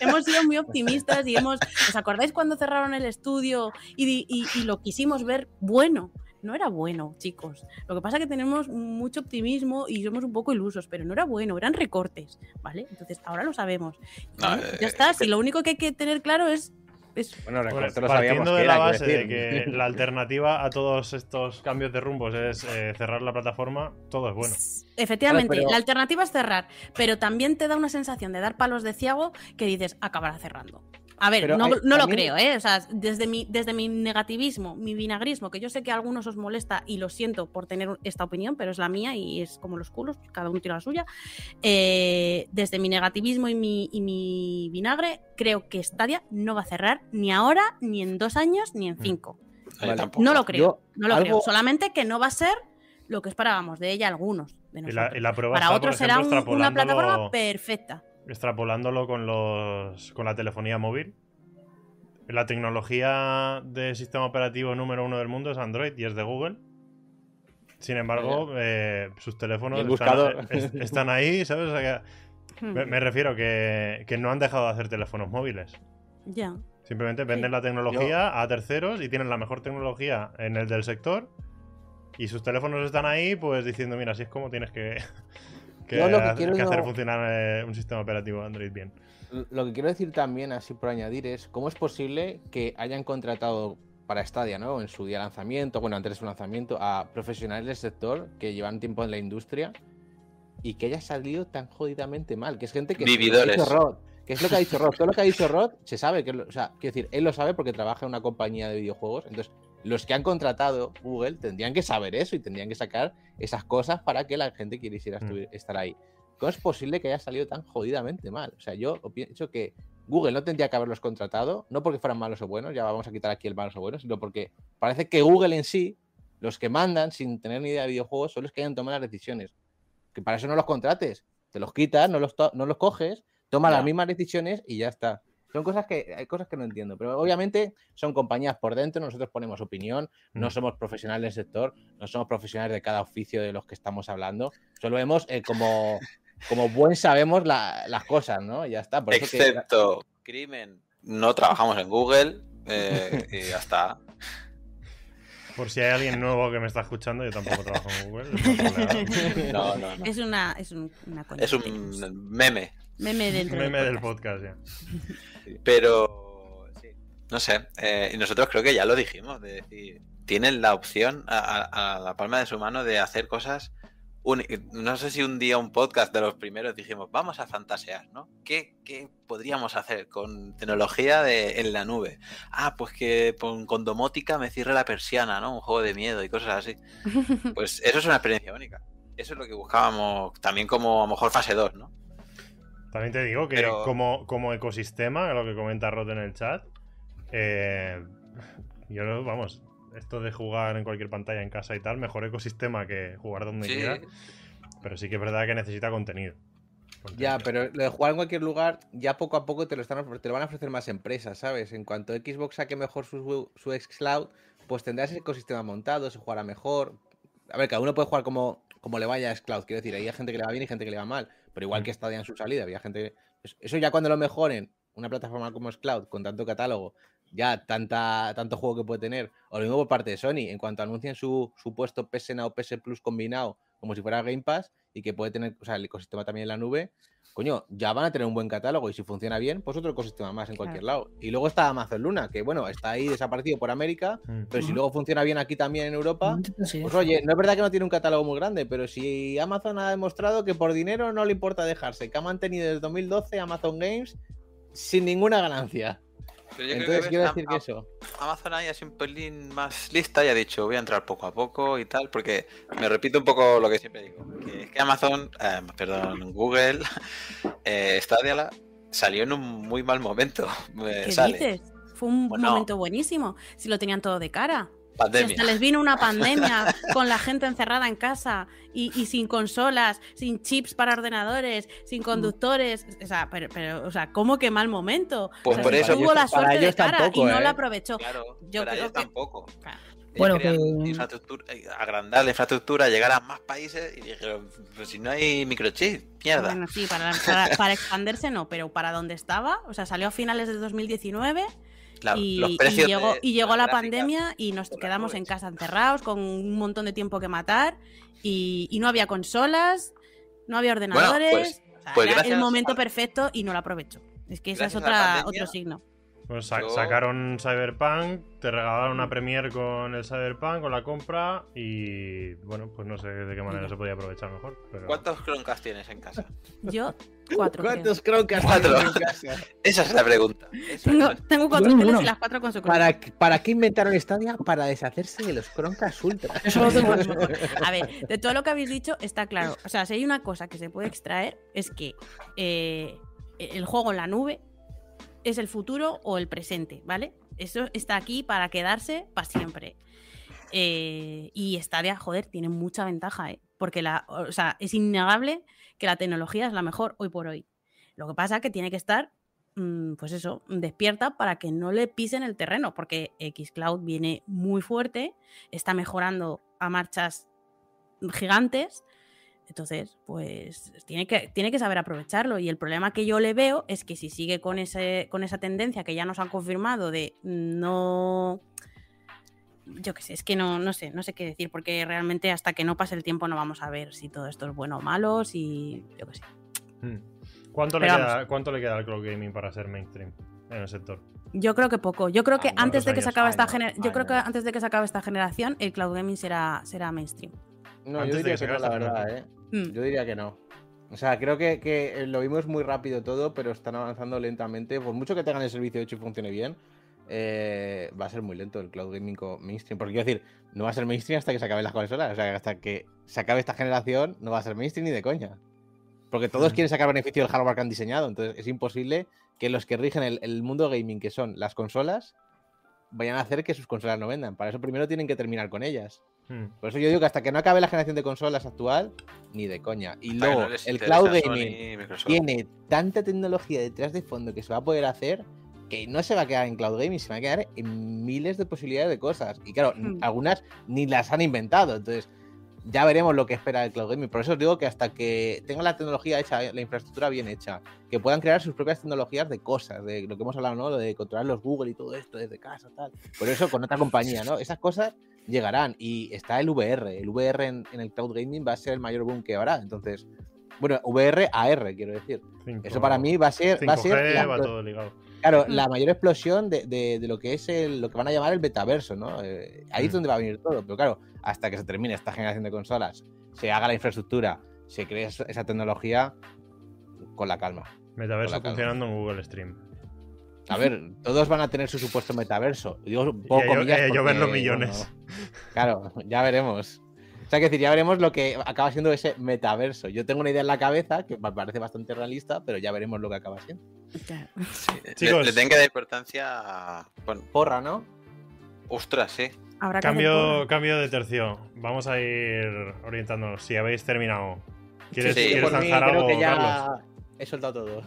hemos sido muy optimistas y hemos. ¿Os acordáis cuando cerraron el estudio y, di- y- y lo quisimos ver bueno? No era bueno, chicos. Lo que pasa es que tenemos mucho optimismo y somos un poco ilusos, pero no era bueno, eran recortes, ¿vale? Entonces ahora lo sabemos. No, ya eh, está, es si lo único que hay que tener claro es... es Bueno, sabíamos partiendo de la base de que la alternativa a todos estos cambios de rumbos es eh, cerrar la plataforma, todo es bueno. Efectivamente, pero- la alternativa es cerrar, pero también te da una sensación de dar palos de ciego que dices, acabará cerrando. A ver, Pero no, hay- no lo creo, ¿eh? O sea, desde mi, desde mi negativismo, mi vinagrismo, que yo sé que a algunos os molesta y lo siento por tener esta opinión, pero es la mía y es como los culos, cada uno tiene la suya. eh, desde mi negativismo y mi, y mi vinagre, creo que Stadia no va a cerrar ni ahora, ni en dos años, ni en Mm. cinco. No, Vale. lo creo, Yo, no lo algo- creo. Solamente que no va a ser lo que esperábamos de ella algunos. De Y nosotros. la, y la prueba Para está, otros será un- una plataforma perfecta. Extrapolándolo con los con la telefonía móvil. La tecnología de sistema operativo número uno del mundo es Android y es de Google. Sin embargo, eh, sus teléfonos están, buscador. es- están ahí, ¿sabes? O sea que Hmm, me, me refiero que, que no han dejado de hacer teléfonos móviles. Ya. Simplemente venden la tecnología a terceros y tienen la mejor tecnología en el del sector. Y sus teléfonos están ahí, pues diciendo, mira, así es como tienes que, que, Yo lo que quiero que hacer no- funcionar eh, un sistema operativo Android bien. Lo que quiero decir también, así por añadir, es cómo es posible que hayan contratado para Stadia, ¿no? En su día de lanzamiento, bueno, antes de su lanzamiento, a profesionales del sector que llevan tiempo en la industria y que haya salido tan jodidamente mal. Que es gente que. Vividores. que ha dicho Rod, que es lo que ha dicho Rod. Todo lo que ha dicho Rod se sabe. Que, o sea, quiero decir, él lo sabe porque trabaja en una compañía de videojuegos. Entonces, los que han contratado Google tendrían que saber eso y tendrían que sacar esas cosas para que la gente quisiera Mm. estar ahí. ¿Cómo es posible que haya salido tan jodidamente mal? O sea, yo pienso que Google no tendría que haberlos contratado, no porque fueran malos o buenos, ya vamos a quitar aquí el malos o buenos, sino porque parece que Google en sí, los que mandan sin tener ni idea de videojuegos, son los que hayan tomado las decisiones. Que para eso no los contrates, te los quitas, no los, no los coges, toma las mismas decisiones y ya está. Son cosas que hay cosas que no entiendo, pero obviamente son compañías por dentro, nosotros ponemos opinión, no Mm. somos profesionales del sector, no somos profesionales de cada oficio de los que estamos hablando, solo vemos eh, como, como buen sabemos la- las cosas, ¿no? Y ya está. Por eso que- Excepto crimen. No trabajamos en Google eh, y ya está. Por si hay alguien nuevo que me está escuchando, yo tampoco trabajo en Google. no. No, no. Es una, es un- una coña Es un meme. meme dentro Meme del podcast. podcast ya. Pero sí, no sé. eh, y nosotros creo que ya lo dijimos, de decir, tienen la opción a, a- a la palma de su mano de hacer cosas. uni- No sé si un día un podcast de los primeros dijimos, vamos a fantasear, ¿no? ¿Qué, qué podríamos hacer con tecnología de, en la nube? Ah, pues que con, con domótica me cierre la persiana, ¿no? Un juego de miedo y cosas así. Pues eso es una experiencia única. Eso es lo que buscábamos también como a lo mejor fase 2, ¿no? También te digo que Pero- como, como ecosistema, lo que comenta Rod en el chat, eh, yo no, vamos, esto de jugar en cualquier pantalla en casa y tal, mejor ecosistema que jugar donde Sí, quiera, pero sí que es verdad que necesita contenido. Ya, pero lo de jugar en cualquier lugar, ya poco a poco te lo, están, te lo van a ofrecer más empresas, ¿sabes? En cuanto Xbox saque mejor su, su xCloud, pues tendrás ese ecosistema montado, se jugará mejor. A ver, cada uno puede jugar como, como le vaya a xCloud, quiero decir, hay gente que le va bien y gente que le va mal, pero igual Mm. que Stadia en su salida, había gente... Eso ya cuando lo mejoren, una plataforma como xCloud, con tanto catálogo, ya tanta, tanto juego que puede tener, o lo mismo por parte de Sony, en cuanto anuncien su supuesto PS Now o PS Plus combinado, como si fuera Game Pass, y que puede tener, o sea, el ecosistema también en la nube, coño, ya van a tener un buen catálogo y si funciona bien, pues otro ecosistema más en cualquier lado. Y luego está Amazon Luna, que bueno, está ahí desaparecido por América, Mm. pero si luego funciona bien aquí también en Europa, Sí. pues oye, no es verdad que no tiene un catálogo muy grande, pero si Amazon ha demostrado que por dinero no le importa dejarse, que ha mantenido desde 2012 Amazon Games sin ninguna ganancia. Pero yo creo que quiero decir a- que eso. Amazon ahí así un pelín más lista y ha dicho voy a entrar poco a poco y tal, porque me repito un poco lo que siempre digo, que es que Amazon, eh, perdón, Google, eh, Stadia salió en un muy mal momento. eh, ¿Qué sale. dices? Fue un Bueno. momento buenísimo. Si lo tenían todo de cara. Si Pandemia. hasta les vino una pandemia con la gente encerrada en casa y, y sin consolas, sin chips para ordenadores, sin conductores. O sea, pero, pero, o sea, ¿cómo que mal momento? Pues O sea, por si eso- tuvo la para suerte de ellos cara tampoco, y no ¿eh? la aprovechó. Claro, Yo para creo ellos que- tampoco. Claro. Bueno, que- infraestructura- eh, agrandar la infraestructura, llegar a más países y dijeron, pues si no hay microchip, mierda. Bueno, sí, para, para, para expandirse no, pero para donde estaba, o sea, salió a finales de 2019 La- y, los y precios llegó, de y llegó la pandemia y nos quedamos en casa encerrados con un montón de tiempo que matar y, y no había consolas, no había ordenadores. pues- o sea, pues era el momento perfecto y no lo aprovecho. Es que esa es otra, pandemia, otro signo. Pues sa- Yo- sacaron Cyberpunk, te regalaron una Premiere con el Cyberpunk, con la compra y bueno, pues no sé de qué manera se podía aprovechar mejor. Pero... ¿Cuántos Chromecast tienes en casa? Yo, cuatro. ¿Cuántos croncas Cuatro. tienes en casa? Esa es la pregunta. Tengo, cuatro teles y las cuatro con su. ¿Para, ¿Para qué inventaron Stadia? Para deshacerse de los croncas ultra. Eso lo tengo. A ver, de todo lo que habéis dicho está claro. O sea, si hay una cosa que se puede extraer es que eh, el juego en la nube es el futuro o el presente, ¿vale? Eso está aquí para quedarse para siempre. Eh, y Stadia, joder, tiene mucha ventaja, ¿eh? Porque la, o sea, es innegable que la tecnología es la mejor hoy por hoy. Lo que pasa es que tiene que estar, mm, pues eso, despierta para que no le pisen el terreno, porque Xcloud viene muy fuerte, está mejorando a marchas gigantes. Entonces, pues tiene que, tiene que saber aprovecharlo. Y el problema que yo le veo es que si sigue con, ese, con esa tendencia que ya nos han confirmado de no. Yo qué sé, es que no, no sé, no sé qué decir, porque realmente hasta que no pase el tiempo no vamos a ver si todo esto es bueno o malo, si. yo qué sé. Hmm. ¿Cuánto, le queda, ¿Cuánto le queda al cloud gaming para ser mainstream en el sector? Yo creo que poco. Yo creo que Años, antes de que se acabe esta años, gener- yo creo que antes de que se acabe esta generación, el cloud gaming será, será mainstream. No, Antes yo de diría que que no, la verdad, ¿eh? Mm. Yo diría que no. O sea, creo que, que lo vimos muy rápido todo, pero están avanzando lentamente. Por mucho que tengan el servicio hecho y funcione bien, eh, va a ser muy lento el cloud gaming mainstream. Porque quiero decir, no va a ser mainstream hasta que se acaben las consolas. O sea, hasta que se acabe esta generación, no va a ser mainstream ni de coña. Porque todos Mm. quieren sacar beneficio del hardware que han diseñado. Entonces es imposible que los que rigen el, el mundo gaming, que son las consolas, vayan a hacer que sus consolas no vendan. Para eso primero tienen que terminar con ellas. Hmm. Por eso yo digo que hasta que no acabe la generación de consolas actual, ni de coña. Y luego, no el cloud gaming tiene tanta tecnología detrás de fondo que se va a poder hacer que no se va a quedar en cloud gaming, se va a quedar en miles de posibilidades de cosas. Y claro, Hmm. algunas ni las han inventado. Entonces, ya veremos lo que espera el cloud gaming. Por eso os digo que hasta que tenga la tecnología hecha, la infraestructura bien hecha, que puedan crear sus propias tecnologías de cosas, de lo que hemos hablado, ¿no? Lo de controlar los Google y todo esto desde casa, tal. Por eso con otra compañía, ¿no? Esas cosas llegarán. Y está el VR. El VR en, en el cloud gaming va a ser el mayor boom que habrá. Entonces, bueno, VR AR, quiero decir. Cinco- Eso para mí va a ser, va a 5G ser la, va todo ligado. claro, la mayor explosión de, de- de lo que es el, lo que van a llamar el metaverso, ¿no? Eh, ahí es Mm. donde va a venir todo. Pero claro, hasta que se termine esta generación de consolas, se haga la infraestructura, se cree esa tecnología con la calma. Metaverso Con la calma. funcionando en Google Stream. A ver, todos van a tener su supuesto metaverso. Digo poco a llo- comillas y a llover porque, los millones. bueno, claro, ya veremos. O sea, que decir, ya veremos lo que acaba siendo ese metaverso. Yo tengo una idea en la cabeza que me parece bastante realista, pero ya veremos lo que acaba siendo. Claro. Le- Chicos. Le, tenga de importancia. a- Bueno, Porra, ¿no? ostras, sí. Habrá Cambio, cambio de tercio. Vamos a ir orientándonos. Si habéis terminado. ¿Quieres, Sí, ¿quieres por mí zanjar creo algo, que ya Carlos? he soltado todo.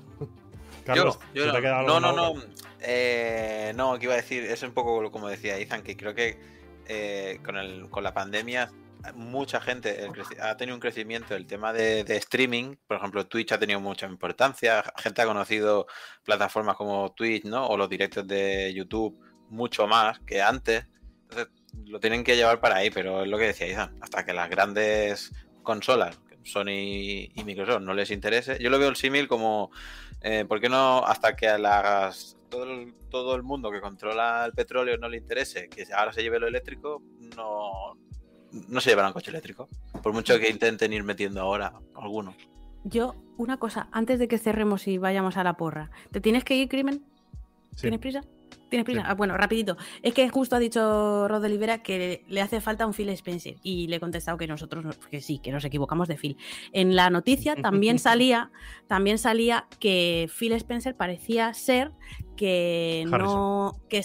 Carlos, yo, ¿se yo te ha quedado no, no, no, eh, no, que iba a decir, es un poco como decía Ethan, que creo que eh, con, el, con la pandemia mucha gente ha tenido un crecimiento el tema de, de streaming, por ejemplo Twitch ha tenido mucha importancia, gente ha conocido plataformas como Twitch, ¿no? O los directos de YouTube mucho más que antes, entonces lo tienen que llevar para ahí, pero es lo que decía Ethan, hasta que las grandes consolas, Sony y Microsoft, no les interese, yo lo veo el símil como eh, ¿Por qué no hasta que a las, todo, el, todo el mundo que controla el petróleo no le interese que ahora se lleve lo eléctrico? No, no se llevará un coche eléctrico. Por mucho que intenten ir metiendo ahora alguno. Yo, una cosa, antes de que cerremos y vayamos a la porra, ¿te tienes que ir, Crimen? Sí. ¿Tienes prisa? ¿Tienes prisa? Sí. Ah, bueno, rapidito. Es que justo ha dicho Rod Olivera que le hace falta un Phil Spencer y le he contestado que nosotros, no- que sí, que nos equivocamos de Phil. En la noticia también salía, también salía que Phil Spencer parecía ser que no, que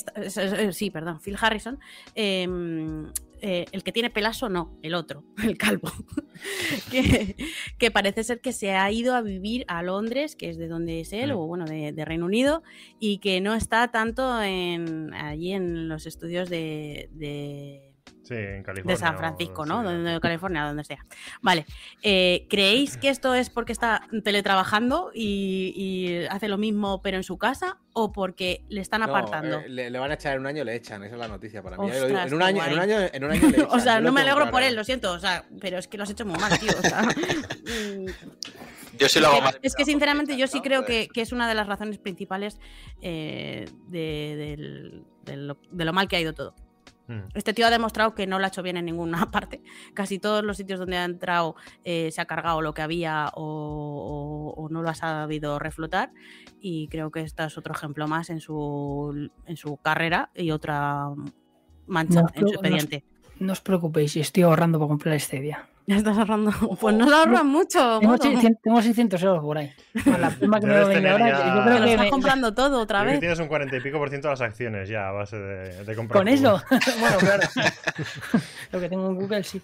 sí, perdón, Phil Harrison, em, eh, el que tiene pelazo no, el otro, el calvo, que, que parece ser que se ha ido a vivir a Londres, que es de donde es él, Mm. o bueno, de, de Reino Unido, y que no está tanto en, allí en los estudios de, de, Sí, en California. de San o- Francisco, sí, ¿no? De, de California, donde sea. Vale. Eh, ¿Creéis que esto es porque está teletrabajando y, y hace lo mismo pero en su casa o porque le están No, apartando? eh, le, le van a echar en un año, le echan. Esa es la noticia para mí. Ya lo digo, Ostras, En un año, en un año, en un año le echan. o sea, no me alegro por él, lo siento, o sea, pero es que lo has hecho muy mal, tío. o sea, Yo sí lo hago es, mal. que, es que sinceramente yo sí creo que, que es una de las razones principales eh, de, del- de lo, de lo mal que ha ido todo. Mm. Este tío ha demostrado que no lo ha hecho bien en ninguna parte. Casi todos los sitios donde ha entrado eh, se ha cargado lo que había o, o- o no lo ha sabido reflotar. Y creo que este es otro ejemplo más en su, en su carrera y otra mancha No, en su no- expediente. No os preocupéis, estoy ahorrando para comprar Stadia. Ya estás ahorrando. Pues no lo ahorras mucho. Tengo, tengo 600 euros por ahí. Con la prima que me Debes tener ahora, ya- yo creo lo que estás me- comprando todo otra vez. tienes un 40 y pico por ciento de las acciones ya a base de, de comprar. con eso. bueno, claro. Lo que tengo en Google, sí.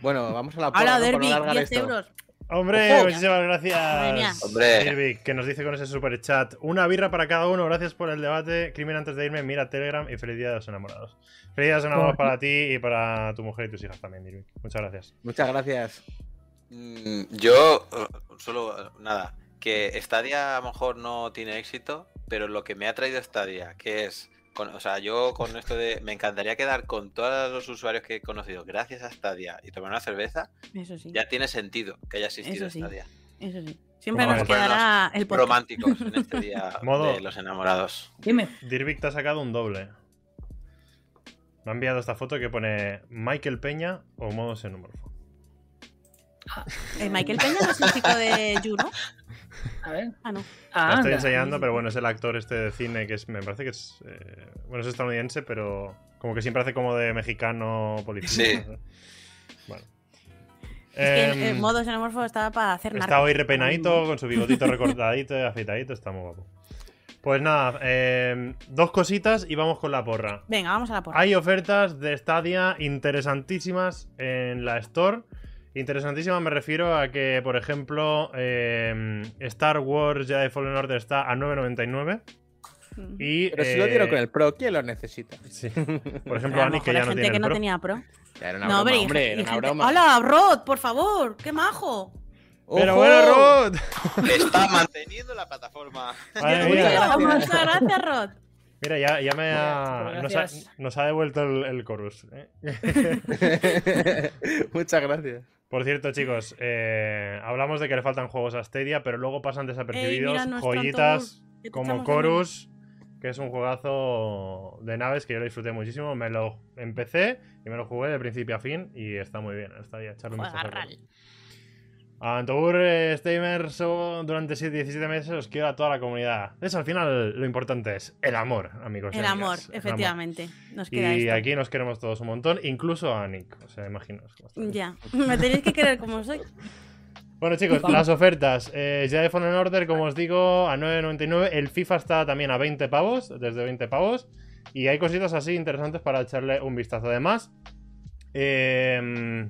Bueno, vamos a la Ahora, Derby, alargar 10 esto. euros. Hombre, Ojo. muchísimas gracias. Hombre. Irvik, que nos dice con ese super chat. Una birra para cada uno, gracias por el debate. Crimen antes de irme, mira Telegram y feliz día de los enamorados. Feliz día de los enamorados Joder. para ti y para tu mujer y tus hijas también, Irvik. Muchas gracias. Muchas gracias. Mm, Yo, eh, solo, nada, que Stadia a lo mejor no tiene éxito, pero lo que me ha traído Stadia, que es, con- o sea, yo con esto de, me encantaría quedar con todos los usuarios que he conocido gracias a Stadia y tomar una cerveza, Eso sí. ya tiene sentido que haya existido Eso sí. Stadia. Eso sí. Siempre nos quedará el podcast. Románticos en este día Modo- de los enamorados. Dime. Dirvik te ha sacado un doble. Me ha enviado esta foto que pone Michael Peña o modo xenomorfo. Eh, Michael Peña no es el chico de Juno. A ver. Ah, no. Ah, La estoy anda. enseñando, pero bueno, es el actor este de cine que es, me parece que es, eh, bueno, es estadounidense, pero como que siempre hace como de mexicano policía. Sí. no. Bueno. Es que el, Em, el modo xenomorfo estaba para hacer Está narcos. hoy repeinadito, con su bigotito recortadito y afeitadito, está muy guapo. Pues nada, em, dos cositas y vamos con la porra. Venga, vamos a la porra. Hay ofertas de Stadia interesantísimas en la Store. Interesantísimas me refiero a que, por ejemplo, em, Star Wars Jedi Fallen Order está a 9.99 y... Pero si lo dieron eh, con el Pro, ¿quién lo necesita? Sí. Por ejemplo, lo Ani, que ya no gente tiene que el no Pro. tenía pro. Ya era una no, broma, hombre, y hombre, gen- era y una gente- broma. ¡Hola, Rod! Por favor, qué majo. Pero bueno, Rod. Está manteniendo la plataforma. Muchas gracias, Rod. Mira, ya, ya me ha, nos, ha, gracias. nos ha devuelto el, el chorus. ¿eh? Muchas gracias. Por cierto, chicos, eh, hablamos de que le faltan juegos a Stadia, pero luego pasan desapercibidos mira joyitas como Chorus, que es un juegazo de naves que yo lo disfruté muchísimo. Me lo empecé y me lo jugué de principio a fin y está muy bien. Está ahí, echarle un vistazo. Juegarral. A Antobur eh, Steamer so- durante 7 17 meses os quiero a toda la comunidad. Eso al final lo importante es el amor, amigos. y El amor, amigas, el amor. efectivamente. Nos queda Y esto. aquí nos queremos todos un montón, incluso a Nick. O sea, imaginaos. cómo está. Ya. Me tenéis que querer como soy. Bueno, chicos, las ofertas. Eh, ya de Fallen Order, como os digo, a 9.99. El FIFA está también a 20 pavos, desde 20 pavos. Y hay cositas así interesantes para echarle un vistazo. Además, eh,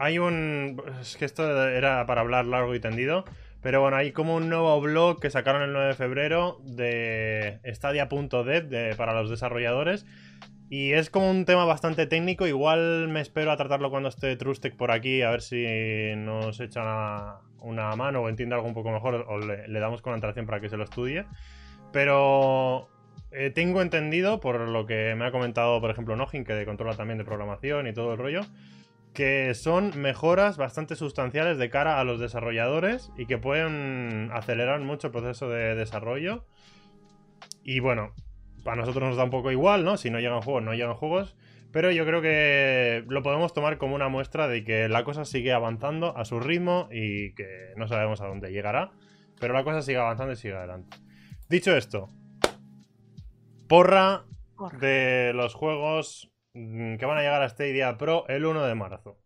hay un. Es que esto era para hablar largo y tendido. Pero bueno, hay como un nuevo blog que sacaron el 9 de febrero de Stadia.dev de- para los desarrolladores. Y es como un tema bastante técnico. Igual me espero a tratarlo cuando esté Trustec por aquí, a ver si nos echa una, mano o entiende algo un poco mejor o le, damos con antelación para que se lo estudie. Pero eh, tengo entendido, por lo que me ha comentado, por ejemplo, Nojin, que controla también de programación y todo el rollo, que son mejoras bastante sustanciales de cara a los desarrolladores y que pueden acelerar mucho el proceso de desarrollo. Y bueno, a nosotros nos da un poco igual, ¿no? Si no llegan juegos, no llegan juegos. Pero yo creo que lo podemos tomar como una muestra de que la cosa sigue avanzando a su ritmo y que no sabemos a dónde llegará. Pero la cosa sigue avanzando y sigue adelante. Dicho esto, porra de los juegos que van a llegar a Stadia Pro el 1 de marzo.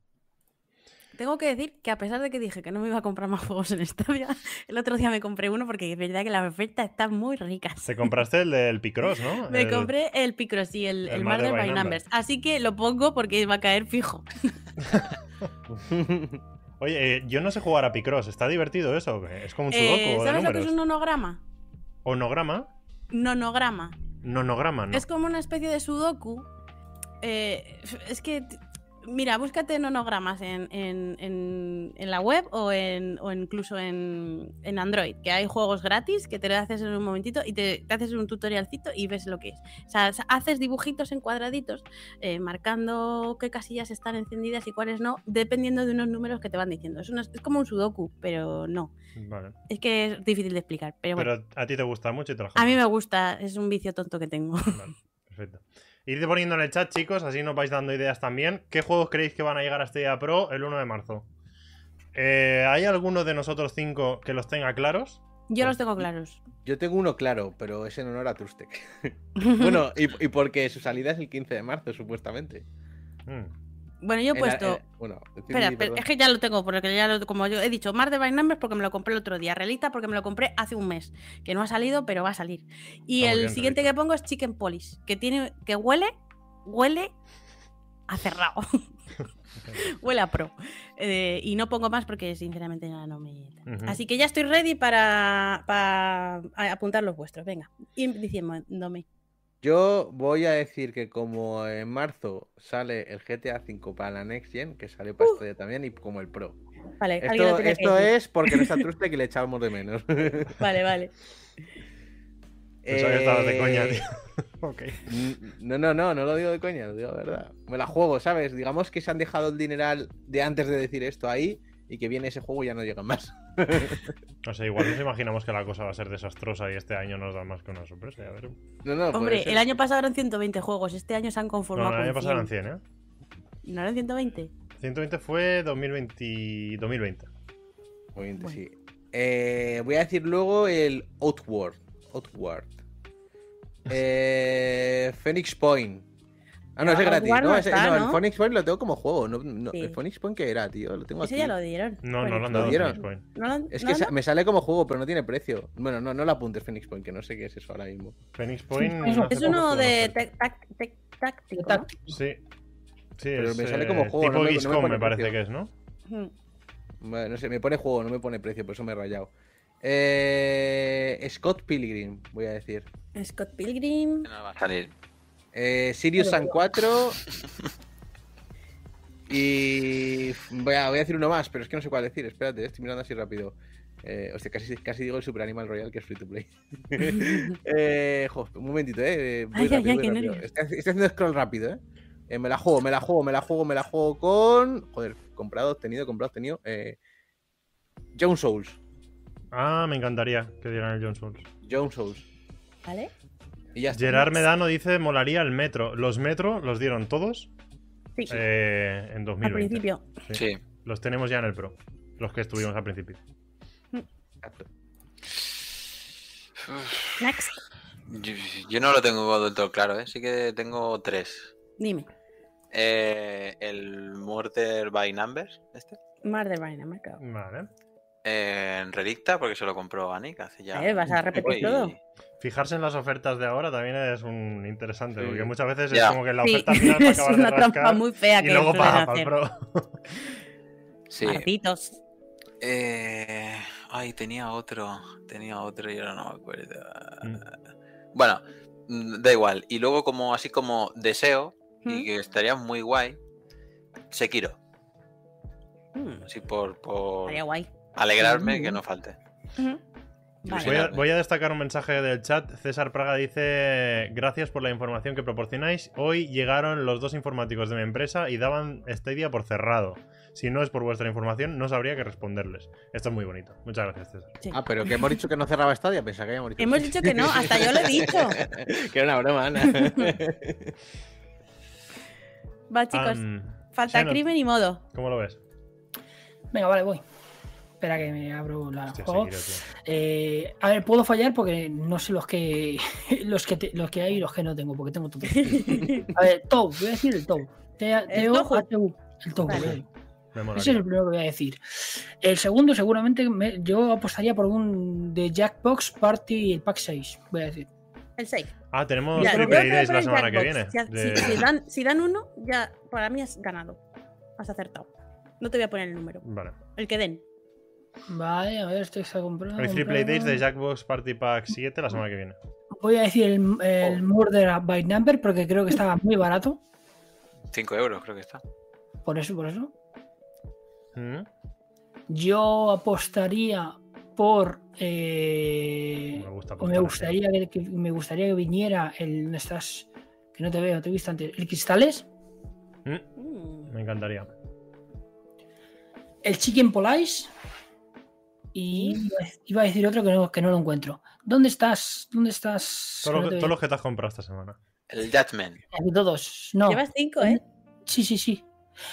Tengo que decir que a pesar de que dije que no me iba a comprar más juegos en Stadia, el otro día me compré uno porque es verdad que las ofertas están muy ricas. Te compraste el del Picross, ¿no? Me El- compré el Picross y el, el el Mother by by Numbers. Así que lo pongo porque va a caer fijo. Oye, eh, yo no sé jugar a Picross. ¿Está divertido eso? Es como un Eh, sudoku de ¿Sabes lo que es un nonograma? ¿Onograma? Nonograma. Nonograma, ¿no? Es como una especie de sudoku eh, es que, mira, búscate nonogramas en, en- en- en la web o, en, o incluso en, Android, que hay juegos gratis que te lo haces en un momentito y te, te haces un tutorialcito y ves lo que es. O sea, haces dibujitos en cuadraditos eh, marcando qué casillas están encendidas y cuáles no, dependiendo de unos números que te van diciendo. Es, una- es como un sudoku, pero no. Vale. Es que es difícil de explicar, pero bueno. Pero a ti te gusta mucho y te lo A mí me gusta, es un vicio tonto que tengo. Vale, perfecto. Id poniendo en el chat, chicos, así nos vais dando ideas también. ¿Qué juegos creéis que van a llegar a Stadia Pro el 1 de marzo? Eh, ¿Hay alguno de nosotros cinco que los tenga claros? Yo los tengo claros. Yo tengo uno claro, pero es en honor a Trustec. bueno, y, y porque su salida es el 15 de marzo, supuestamente. Mm, Bueno, yo he puesto. en- bueno, Espera, es que ya lo tengo, porque ya lo, como yo he dicho, Mars de by Numbers porque me lo compré el otro día, Relita porque me lo compré hace un mes, que no ha salido, pero va a salir. Y el siguiente que pongo es Chicken Polish, que tiene, que huele, huele a cerrado. huele a pro. Eh, y no pongo más porque sinceramente ya no me. Así que ya estoy ready para, para apuntar los vuestros. Venga, y diciéndome. Yo voy a decir que como en marzo sale el GTA V para la Next Gen, que sale para Stadia también, y como el Pro. Vale, Esto, que es porque no está Trustec y le echamos de menos. Vale, vale. Pensaba que estabas de coña, Eh, tío. ok. N- No, no, no, no lo digo de coña, lo digo de verdad. Me la juego, ¿sabes? Digamos que se han dejado el dineral de antes de decir esto ahí y que viene ese juego y ya no llegan más. No sé, igual nos imaginamos que la cosa va a ser desastrosa y este año nos da más que una sorpresa. Ya veremos. No, no, Hombre, el año pasado eran 120 juegos, este año se han No, conformado el año con pasado eran 100. 100, ¿eh? ¿No eran 120? 120 fue 2020. 2020. Muy bien, Bueno. sí. Eh, voy a decir luego el Outward. Outward. Eh, Phoenix Point. Ah, no, ese es gratis. No, no ese- está, no, ¿no? el Phoenix Point lo tengo como juego. No, no, Sí. ¿El Phoenix Point qué era, tío? Lo tengo Ese aquí. ya lo dieron. No, no lo han ¿Lo dado dieron? Phoenix Point. ¿no lo han- Es que sa- me sale como juego, pero no tiene precio. Bueno, no, no lo apuntes Phoenix Point, que no sé qué es eso ahora mismo. Phoenix Point. es hace Es uno de táctico. Sí. Sí, Pero es, me sale eh, como juego, Tipo no me- no me parece precio. que es, ¿no? ¿no? Bueno, no sé, me pone juego, no me pone precio, por eso me he rayado. Eh, Scott Pilgrim, voy a decir. Scott Pilgrim. No va a salir. Eh, Sirius Sun 4. Y. Voy a, voy a decir uno más, pero es que no sé cuál decir. Espérate, estoy mirando así rápido. Eh, hostia, casi, casi digo el Super Animal Royal, que es free to play. eh, jo, un momentito, eh. Voy Ay, ay, rápido, ay, qué nervios. Estoy, estoy haciendo scroll rápido, eh. Eh, Me la juego, me la juego, me la juego, me la juego con. Joder, comprado, obtenido, comprado, obtenido. Eh, John Souls. Ah, me encantaría que dieran el John Souls. John Souls. ¿Vale? Y ya está. Gerard Medano dice: molaría el metro. Los metro los dieron todos Sí. eh, en Al 2020. principio. Sí. Sí. Los tenemos ya en el Pro. Los que estuvimos al principio. Exacto. Next. Yo, yo no lo tengo del todo claro, ¿eh? Sí que tengo tres. Dime. Eh, el Murder by Numbers, este. Más de Vaina, me cago. Vale. En Relicta, porque se lo compró Anik hace ya. Eh, ¿vas a repetir todo? Fijarse en las ofertas de ahora también es un interesante, Sí. porque muchas veces es como que la Sí, oferta final va a es acabar de una trampa rascar muy fea y que luego paga para el Pro. Sí. Eh, ay, tenía otro. Tenía otro y ahora no me acuerdo. Mm. Bueno, mm, da igual. Y luego, como así como deseo, y ¿Mm? que estaría muy guay, Sekiro. Mm, Así por, por Estaría guay. Alegrarme que no falte. Vale. Voy a, Ilusionarme. voy a destacar un mensaje del chat. César Praga dice: Gracias por la información que proporcionáis. Hoy llegaron los dos informáticos de mi empresa y daban Stadia por cerrado. Si no es por vuestra información, no sabría qué responderles. Esto es muy bonito. Muchas gracias, César. Sí. Ah, pero que hemos dicho que no cerraba Stadia, pensaba que habíamos dicho. Hemos dicho que no, hasta yo lo he dicho. que era una broma, Ana. Va, chicos. Falta Shannon, crimen y modo. ¿Cómo lo ves? Venga, vale, voy. Espera que me abro la Hostia, juego. Eh, a ver, puedo fallar porque no sé los que los que, te- los que hay y los que no tengo, porque tengo todos. A ver, Tou, voy a decir el Tou. El. T-O-H-U. El Tou, Vale. vale. Me Ese es el primero que voy a decir. El segundo, seguramente, me- yo apostaría por un de Jackbox Party el pack 6. Voy a decir. El 6. Ah, tenemos Ya, Triple la semana que viene. Si, de- si- si dan, si dan uno, ya para mí has ganado. Has acertado. No te voy a poner el número. Vale. El que den. Vale, a ver, esto está comprado. Hay Triple comprado. Days de Jackbox Party Pack 7 la semana que viene. Voy a decir el, el Murder by Number porque creo que estaba muy barato. 5 euros creo que está. Por eso, por eso. ¿Mm? Yo apostaría por. eh, Me gusta me gustaría que, que- me gustaría que viniera el. ¿dónde estás? Que no te veo, te he visto antes. El Cristales, ¿Mm? Mm. Me encantaría. el Chicken Police. Y iba a decir otro que no, que no lo encuentro. ¿Dónde estás? ¿Dónde estás? Que todos veo. los que te has comprado esta semana. El Judgment. Aquí todos. No. Llevas cinco, ¿eh? Sí, sí, sí.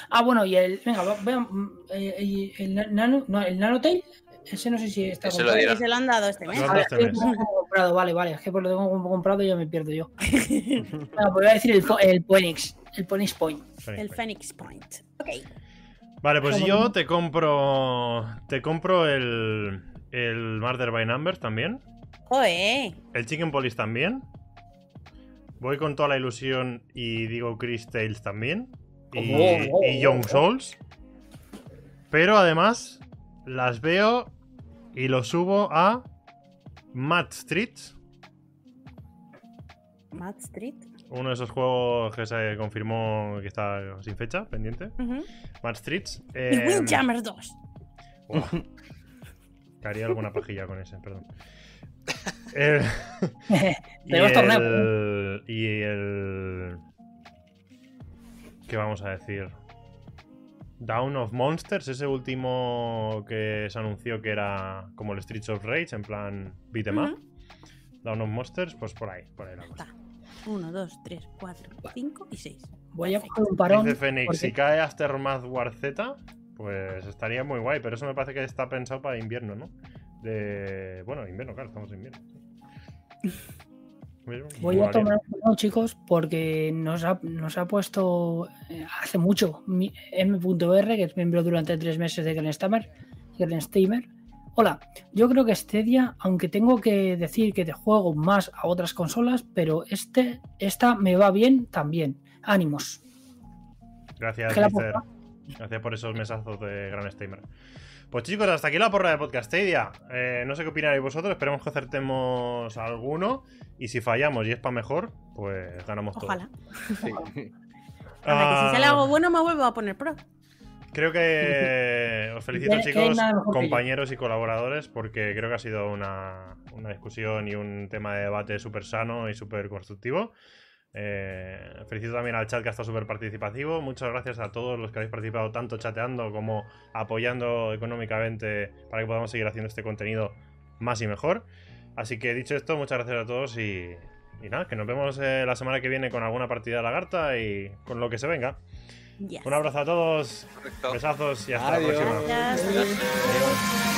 Ah, bueno, y el. Venga, vean, mm, eh, y el, na- nano. No, el Nanotail. Ese no sé si está Ese lo comprado. se lo han dado este mes. Lo ver, este mes. lo comprado, vale, vale. Es que por lo tengo como comprado y ya me pierdo yo. Venga, pues voy a decir el, el Phoenix. El Phoenix Point. El Phoenix Point. Ok. Vale, pues yo no. te compro. Te compro el. El Murder by Numbers también. El Chicken Police también. Voy con toda la ilusión y digo Chris Tales también. Y, Oh, oh, y Young. Souls. Pero además las veo y lo subo a Mad Street. Mad Street. Uno de esos juegos que se confirmó que está sin fecha, pendiente. Ujú. Mad Streets. Y eh, Windjammers 2. Buah. Que haría alguna pajilla con ese, perdón. El- y, el, y el. ¿Qué vamos a decir? Down of Monsters, ese último que se anunció que era como el Streets of Rage, en plan beat 'em up. Ujú. Down of Monsters, pues por ahí, por ahí la cosa. Está. 1, 2, 3, 4, 5 y 6. Voy a coger un parón. Dice Fénix, porque- si cae Aftermath War Z, pues estaría muy guay, pero eso me parece que está pensado para invierno, ¿no? De... Bueno, invierno, claro, estamos en invierno. Voy a tomar un parón, chicos, porque nos ha, nos ha puesto eh, hace mucho M.R, que es miembro durante tres meses de Grensteamer. Grensteamer. Hola, yo creo que Stadia, aunque tengo que decir que te juego más a otras consolas, pero este, esta me va bien también. Ánimos. Gracias. Gracias por esos mesazos de Gran Steamer. Pues chicos, hasta aquí la porra de Podcastadia. Eh, no sé qué opinaréis vosotros, esperemos que acertemos alguno. Y si fallamos y es para mejor, pues ganamos todo. Ojalá. Sí. Que si sale Ah, algo bueno me vuelvo a poner pro. Creo que os felicito, chicos, compañeros y colaboradores, porque creo que ha sido una, una discusión y un tema de debate súper sano y súper constructivo. Eh, felicito también al chat que ha estado súper participativo. Muchas gracias a todos los que habéis participado, tanto chateando como apoyando económicamente para que podamos seguir haciendo este contenido más y mejor. Así que dicho esto, muchas gracias a todos y, y nada, que nos vemos eh, la semana que viene con alguna partida de lagarta y con lo que se venga. Yes. Un abrazo a todos, besazos y hasta Adiós. la próxima. Gracias. Adiós.